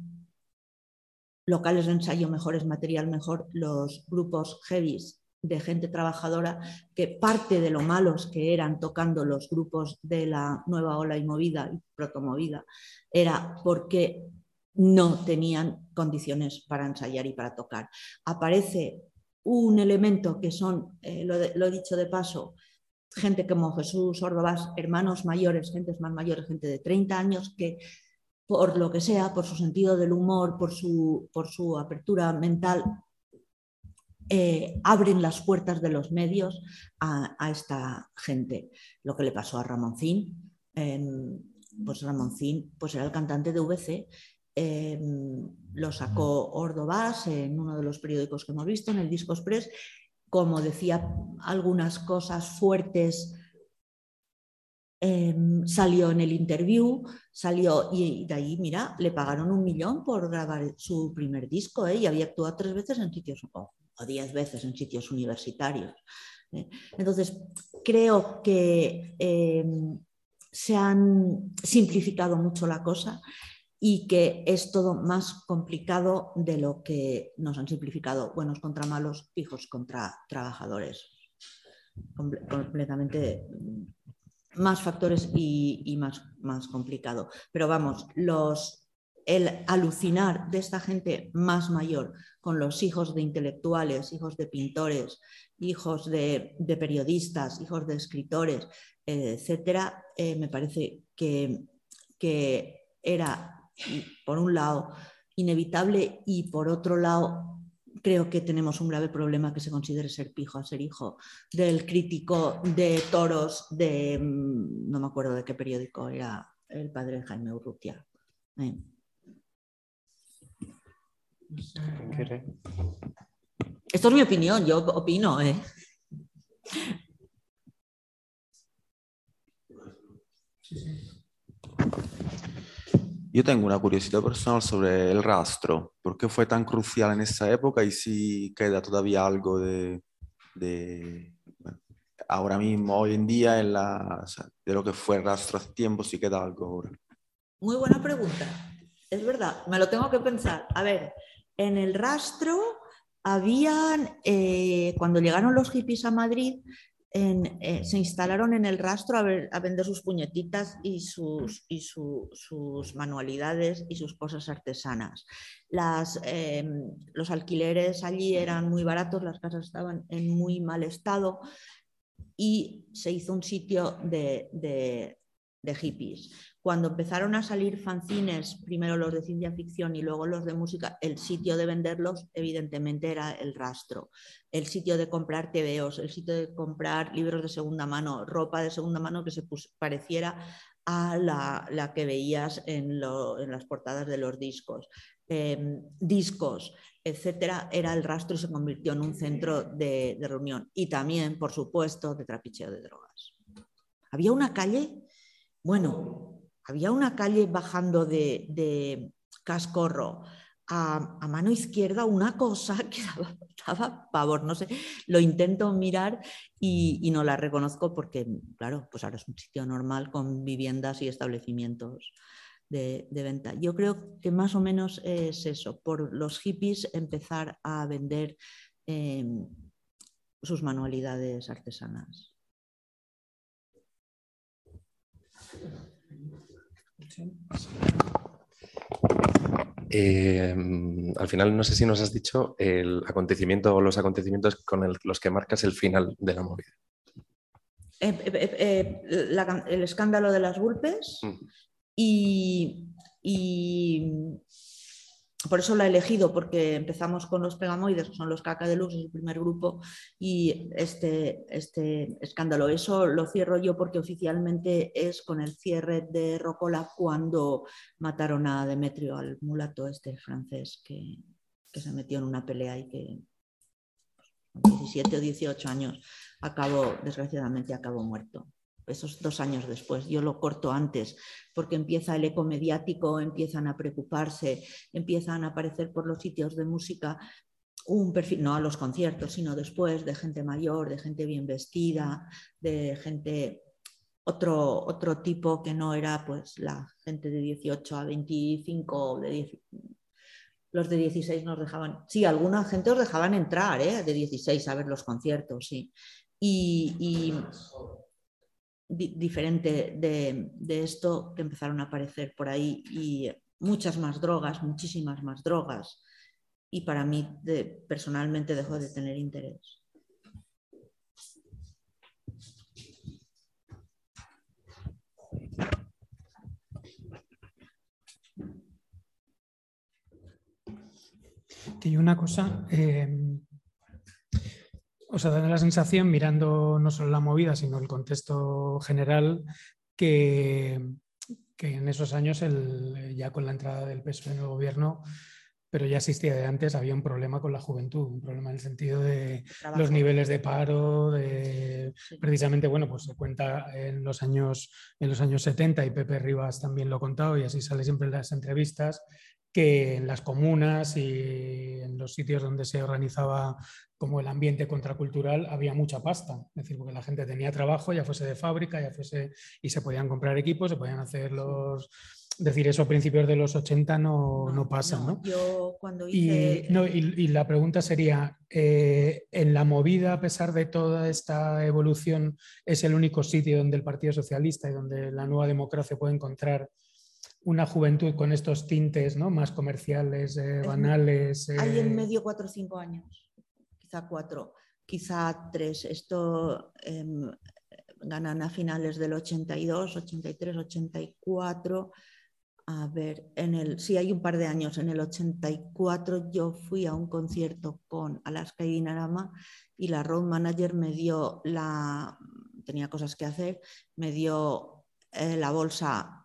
locales de ensayo mejores, material mejor, los grupos heavies de gente trabajadora que parte de lo malos que eran tocando los grupos de la nueva ola y movida y protomovida era porque no tenían condiciones para ensayar y para tocar. Aparece un elemento que son, eh, lo, he dicho de paso, gente como Jesús Ordovás, hermanos mayores, gentes más mayores, gente de 30 años que por lo que sea, por su sentido del humor, por su, por su apertura mental, eh, abren las puertas de los medios a, esta gente. Lo que le pasó a Ramoncín, eh, pues Ramoncín pues era el cantante de VC, em, lo sacó Ordovás en uno de los periódicos que hemos visto, en el Disco Express, como decía algunas cosas fuertes Em, salió en el interview, salió y de ahí, mira, le pagaron un millón por grabar su primer disco ¿eh? y había actuado tres veces en sitios, o, diez veces en sitios universitarios. ¿eh? Entonces, creo que em, se han simplificado mucho la cosa y que es todo más complicado de lo que nos han simplificado buenos contra malos, hijos contra trabajadores. completamente más factores y, más, más complicado. Pero vamos, los, el alucinar de esta gente más mayor con los hijos de intelectuales, hijos de pintores, hijos de, periodistas, hijos de escritores, etcétera, eh, me parece que, que era, por un lado, inevitable y por otro lado creo que tenemos un grave problema que se considere ser pijo, ser hijo del crítico de toros de, mm, no me acuerdo de qué periódico era el padre de Jaime Urrutia. Eh. Esto es mi opinión, yo opino. ¿eh? Yo tengo una curiosidad personal sobre el rastro. ¿Por qué fue tan crucial en esa época y si queda todavía algo de, ahora mismo, hoy en día, de lo que fue el rastro hace tiempo, si queda algo ahora? Muy buena pregunta. Es verdad, me lo tengo que pensar. A ver, en el rastro habían, eh, cuando llegaron los hippies a Madrid, eh, se instalaron en el rastro a, vender sus puñetitas y, sus, y sus manualidades y sus cosas artesanas. Las, em, los alquileres allí eran muy baratos, las casas estaban en muy mal estado y se hizo un sitio de, de hippies. Cuando empezaron a salir fanzines, primero los de ciencia ficción y luego los de música, el sitio de venderlos evidentemente era el rastro. El sitio de comprar TVOs, el sitio de comprar libros de segunda mano, ropa de segunda mano que se pareciera a la, que veías en, las portadas de los discos. Em, discos, etcétera, era el rastro y se convirtió en un centro de, de reunión. Y también, por supuesto, de trapicheo de drogas. Había una calle bueno, había una calle bajando de, Cascorro a, mano izquierda, una cosa que daba, pavor, no sé, lo intento mirar y, no la reconozco porque, claro, pues ahora es un sitio normal con viviendas y establecimientos. De, venta. Yo creo que más o menos es eso, por los hippies empezar a vender em, sus manualidades artesanas. Eh, al final, no sé si nos has dicho el acontecimiento o los acontecimientos con los que marcas el final de la movida. Eh, eh, el escándalo de las golpes mm. y, por eso la he elegido, porque empezamos con los pegamoides, que son los caca de luz, es el primer grupo, y este, este escándalo. Eso lo cierro yo porque oficialmente es con el cierre de Rocola cuando mataron a Demetrio, al mulato este francés que, que se metió en una pelea y que 17 o 18 años acabó, desgraciadamente, acabó muerto esos dos años después. Yo lo corto antes, porque empieza el eco mediático, empiezan a preocuparse, empiezan a aparecer por los sitios de música un perfil, no a los conciertos, sino después de gente mayor, de gente bien vestida, de gente otro, otro tipo que no era pues la gente de 18 a 25, de los de 16 nos dejaban, sí, alguna gente os dejaban entrar, ¿eh? de 16 a ver los conciertos, sí. y diferente de, esto que empezaron a aparecer por ahí y muchas más drogas, muchísimas más drogas. Y para mí personalmente dejó de tener interés. Que una cosa, eh, o sea, da la sensación, mirando no solo la movida, sino el contexto general, que, en esos años, ya con la entrada del PSOE en el gobierno, pero ya existía de antes, había un problema con la juventud, un problema en el sentido de los niveles de paro, de precisamente, bueno, pues se cuenta en los años, en los años 70 y Pepe Rivas también lo ha contado y así sale siempre en las entrevistas, que en las comunas y en los sitios donde se organizaba como el ambiente contracultural había mucha pasta, es decir, porque la gente tenía trabajo, ya fuese de fábrica, ya fuese y se podían comprar equipos, se podían hacer los decir eso a principios de los 80 no, no, pasa, ¿no? Yo cuando hice... y, la pregunta sería, eh, ¿en la movida, a pesar de toda esta evolución, es el único sitio donde el Partido Socialista y donde la nueva democracia puede encontrar una juventud con estos tintes ¿no? más comerciales, eh, banales. Hay en eh, medio cuatro o cinco años, quizá cuatro, quizá tres. Esto em, ganan a finales del 82, 83, 84. A ver, en el, sí, hay un par de años, en el 84 yo fui a un concierto con Alaska y Dinarama y la road manager me dio la, tenía cosas que hacer, me dio eh, la bolsa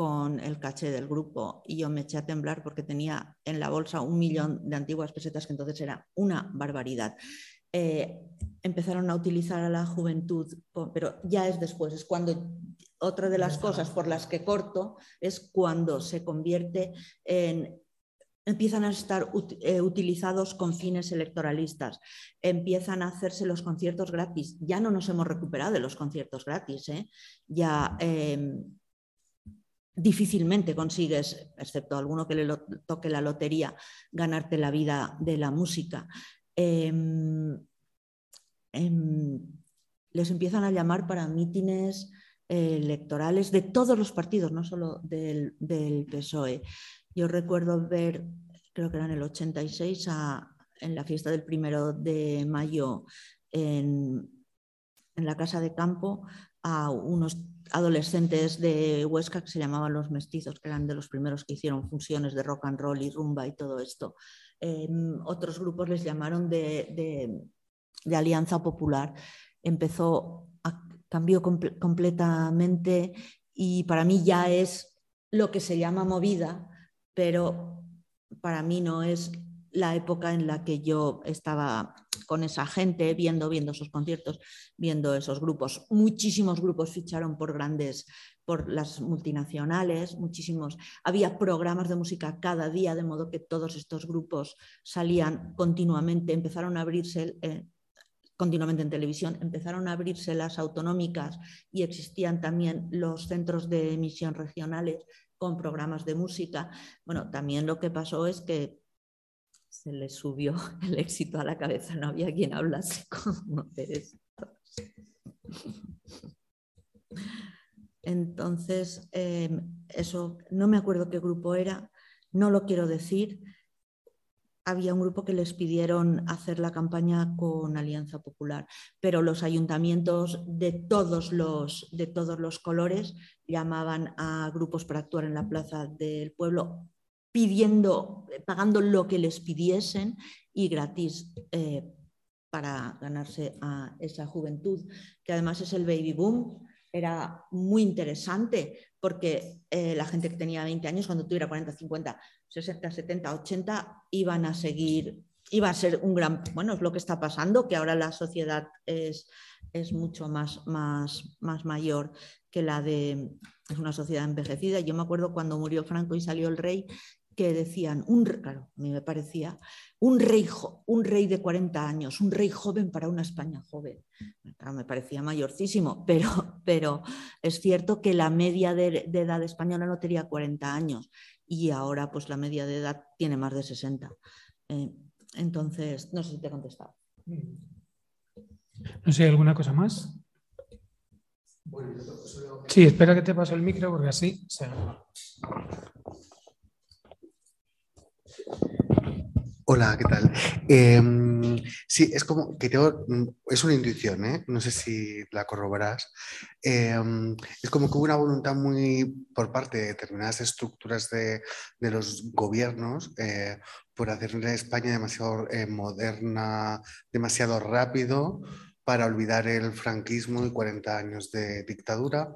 con el caché del grupo y yo me eché a temblar porque tenía en la bolsa un millón de antiguas pesetas que entonces era una barbaridad. Eh, empezaron a utilizar a la juventud, pero ya es después, es cuando otra de las cosas por las que corto es cuando se convierte en empiezan a estar eh, utilizados con fines electoralistas, empiezan a hacerse los conciertos gratis. Ya no nos hemos recuperado de los conciertos gratis, ¿eh? ya em, difícilmente consigues, excepto alguno que le toque la lotería, ganarte la vida de la música. Em, em, les empiezan a llamar para mítines eh, electorales de todos los partidos, no solo del, PSOE. Yo recuerdo ver, creo que era en el 86, en la fiesta del primero de mayo en, en la Casa de Campo, a unos adolescentes de Huesca que se llamaban los mestizos, que eran de los primeros que hicieron funciones de rock and roll y rumba y todo esto. Em, otros grupos les llamaron de, Alianza Popular. Empezó, a, cambió completamente y para mí ya es lo que se llama movida, pero para mí no es la época en la que yo estaba con esa gente, viendo, viendo esos conciertos, viendo esos grupos. Muchísimos grupos ficharon por grandes, por las multinacionales, muchísimos. Había programas de música cada día, de modo que todos estos grupos salían continuamente, empezaron a abrirse. Eh, continuamente en televisión, empezaron a abrirse las autonómicas y existían también los centros de emisión regionales con programas de música. Bueno, también lo que pasó es que se le subió el éxito a la cabeza, no había quien hablase como esto. Entonces, em, eso, no me acuerdo qué grupo era, no lo quiero decir. Había un grupo que les pidieron hacer la campaña con Alianza Popular, pero los ayuntamientos de todos los, de todos los colores llamaban a grupos para actuar en la plaza del pueblo pidiendo, pagando lo que les pidiesen y gratis eh, para ganarse a esa juventud, que además es el baby boom. Era muy interesante porque eh, la gente que tenía 20 años, cuando tuviera 40, 50, 60, 70, 80, iban a seguir, iba a ser un gran, bueno, es lo que está pasando, que ahora la sociedad es, es mucho más, más, más mayor que la de, es una sociedad envejecida. Yo me acuerdo cuando murió Franco y salió el rey, que decían, un, claro, a mí me parecía, un rey, un rey de 40 años, un rey joven para una España joven. me parecía mayorcísimo, pero, pero es cierto que la media de, edad española no tenía 40 años y ahora pues la media de edad tiene más de 60. Eh, entonces, no sé si te he contestado. No sé, ¿alguna cosa más? Sí, espera que te paso el micro porque así se... Hola, ¿qué tal? Em, sí, es como que tengo, mm, es una intuición, ¿eh? no sé si la corroborás. Em, es como que hubo una voluntad muy por parte de determinadas estructuras de, los gobiernos eh, por hacer España demasiado eh, moderna, demasiado rápido para olvidar el franquismo y 40 años de dictadura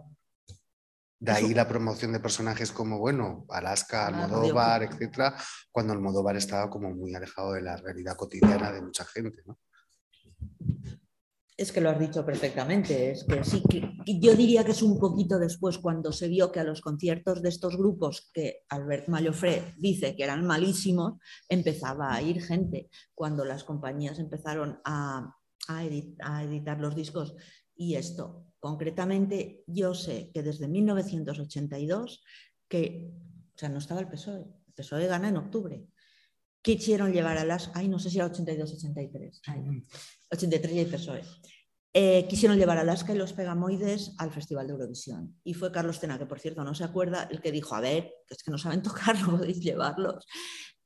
De ahí la promoción de personajes como, bueno, Alaska, Almodóvar, etcétera, cuando Almodóvar estaba como muy alejado de la realidad cotidiana de mucha gente, ¿no? Es que lo has dicho perfectamente, es que sí, que, yo diría que es un poquito después cuando se vio que a los conciertos de estos grupos que Albert Mallofré dice que eran malísimos, empezaba a ir gente. Cuando las compañías empezaron a, a, editar los discos y esto, concretamente, yo sé que desde 1982, que, o sea, no estaba el PSOE, el PSOE gana en octubre, quisieron llevar a las, ay, no sé si era 82-83, 83 y el PSOE. Eh, quisieron llevar a Alaska y los Pegamoides al Festival de Eurovisión. Y fue Carlos Tena, que por cierto no se acuerda, el que dijo, a ver, que es que no saben tocar, no podéis llevarlos.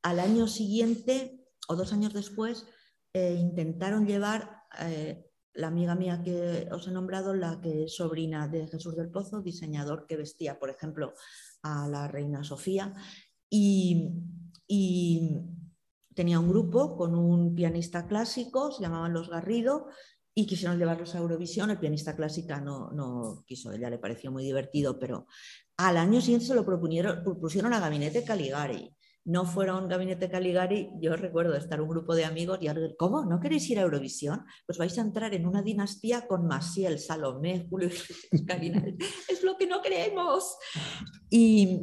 Al año siguiente, o dos años después, eh, intentaron llevar eh, la amiga mía que os he nombrado, la que es sobrina de Jesús del Pozo, diseñador que vestía, por ejemplo, a la reina Sofía. y tenía un grupo con un pianista clásico, se llamaban Los Garrido, y quisieron llevarlos a Eurovisión. El pianista clásica no, no quiso, ella le pareció muy divertido, pero al año siguiente se lo propusieron a Gabinete Caligari. No fueron Gabinete Caligari, yo recuerdo estar un grupo de amigos y algo, ¿cómo? ¿No queréis ir a Eurovisión? Pues vais a entrar en una dinastía con Masiel, Salomé, Julio Es lo que no queremos. Y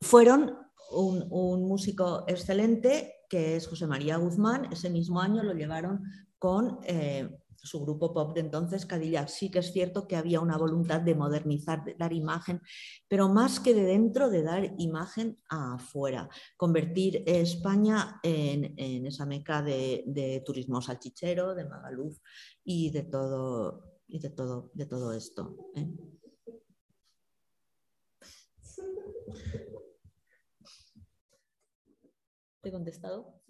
fueron un, un músico excelente que es José María Guzmán. Ese mismo año lo llevaron con eh, su grupo pop de entonces, Cadillac. Sí que es cierto que había una voluntad de modernizar, de dar imagen, pero más que de dentro, de dar imagen afuera, convertir España en, esa meca de, turismo salchichero, de Magaluf y de todo, y de todo, de todo esto. ¿eh? ¿Te he contestado?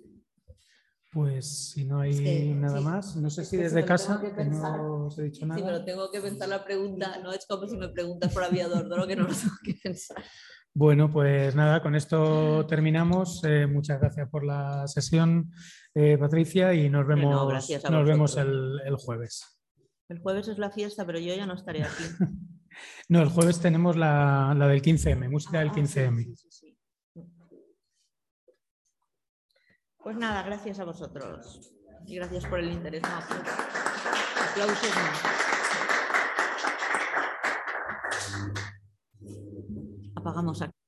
Pues si no hay nada más, no sé si desde casa no os he dicho nada. Sí, pero tengo que pensar la pregunta, no es como si me preguntas por aviador, de lo que no lo tengo que pensar. Bueno, pues nada, con esto terminamos. Eh, muchas gracias por la sesión, eh, Patricia, y nos vemos, nos vemos el, jueves. El jueves es la fiesta, pero yo ya no estaré aquí. no, el jueves tenemos la, del 15M, música del 15M. Ah, Pues nada, gracias a vosotros. Y gracias por el interés. aplausos. Apagamos aquí.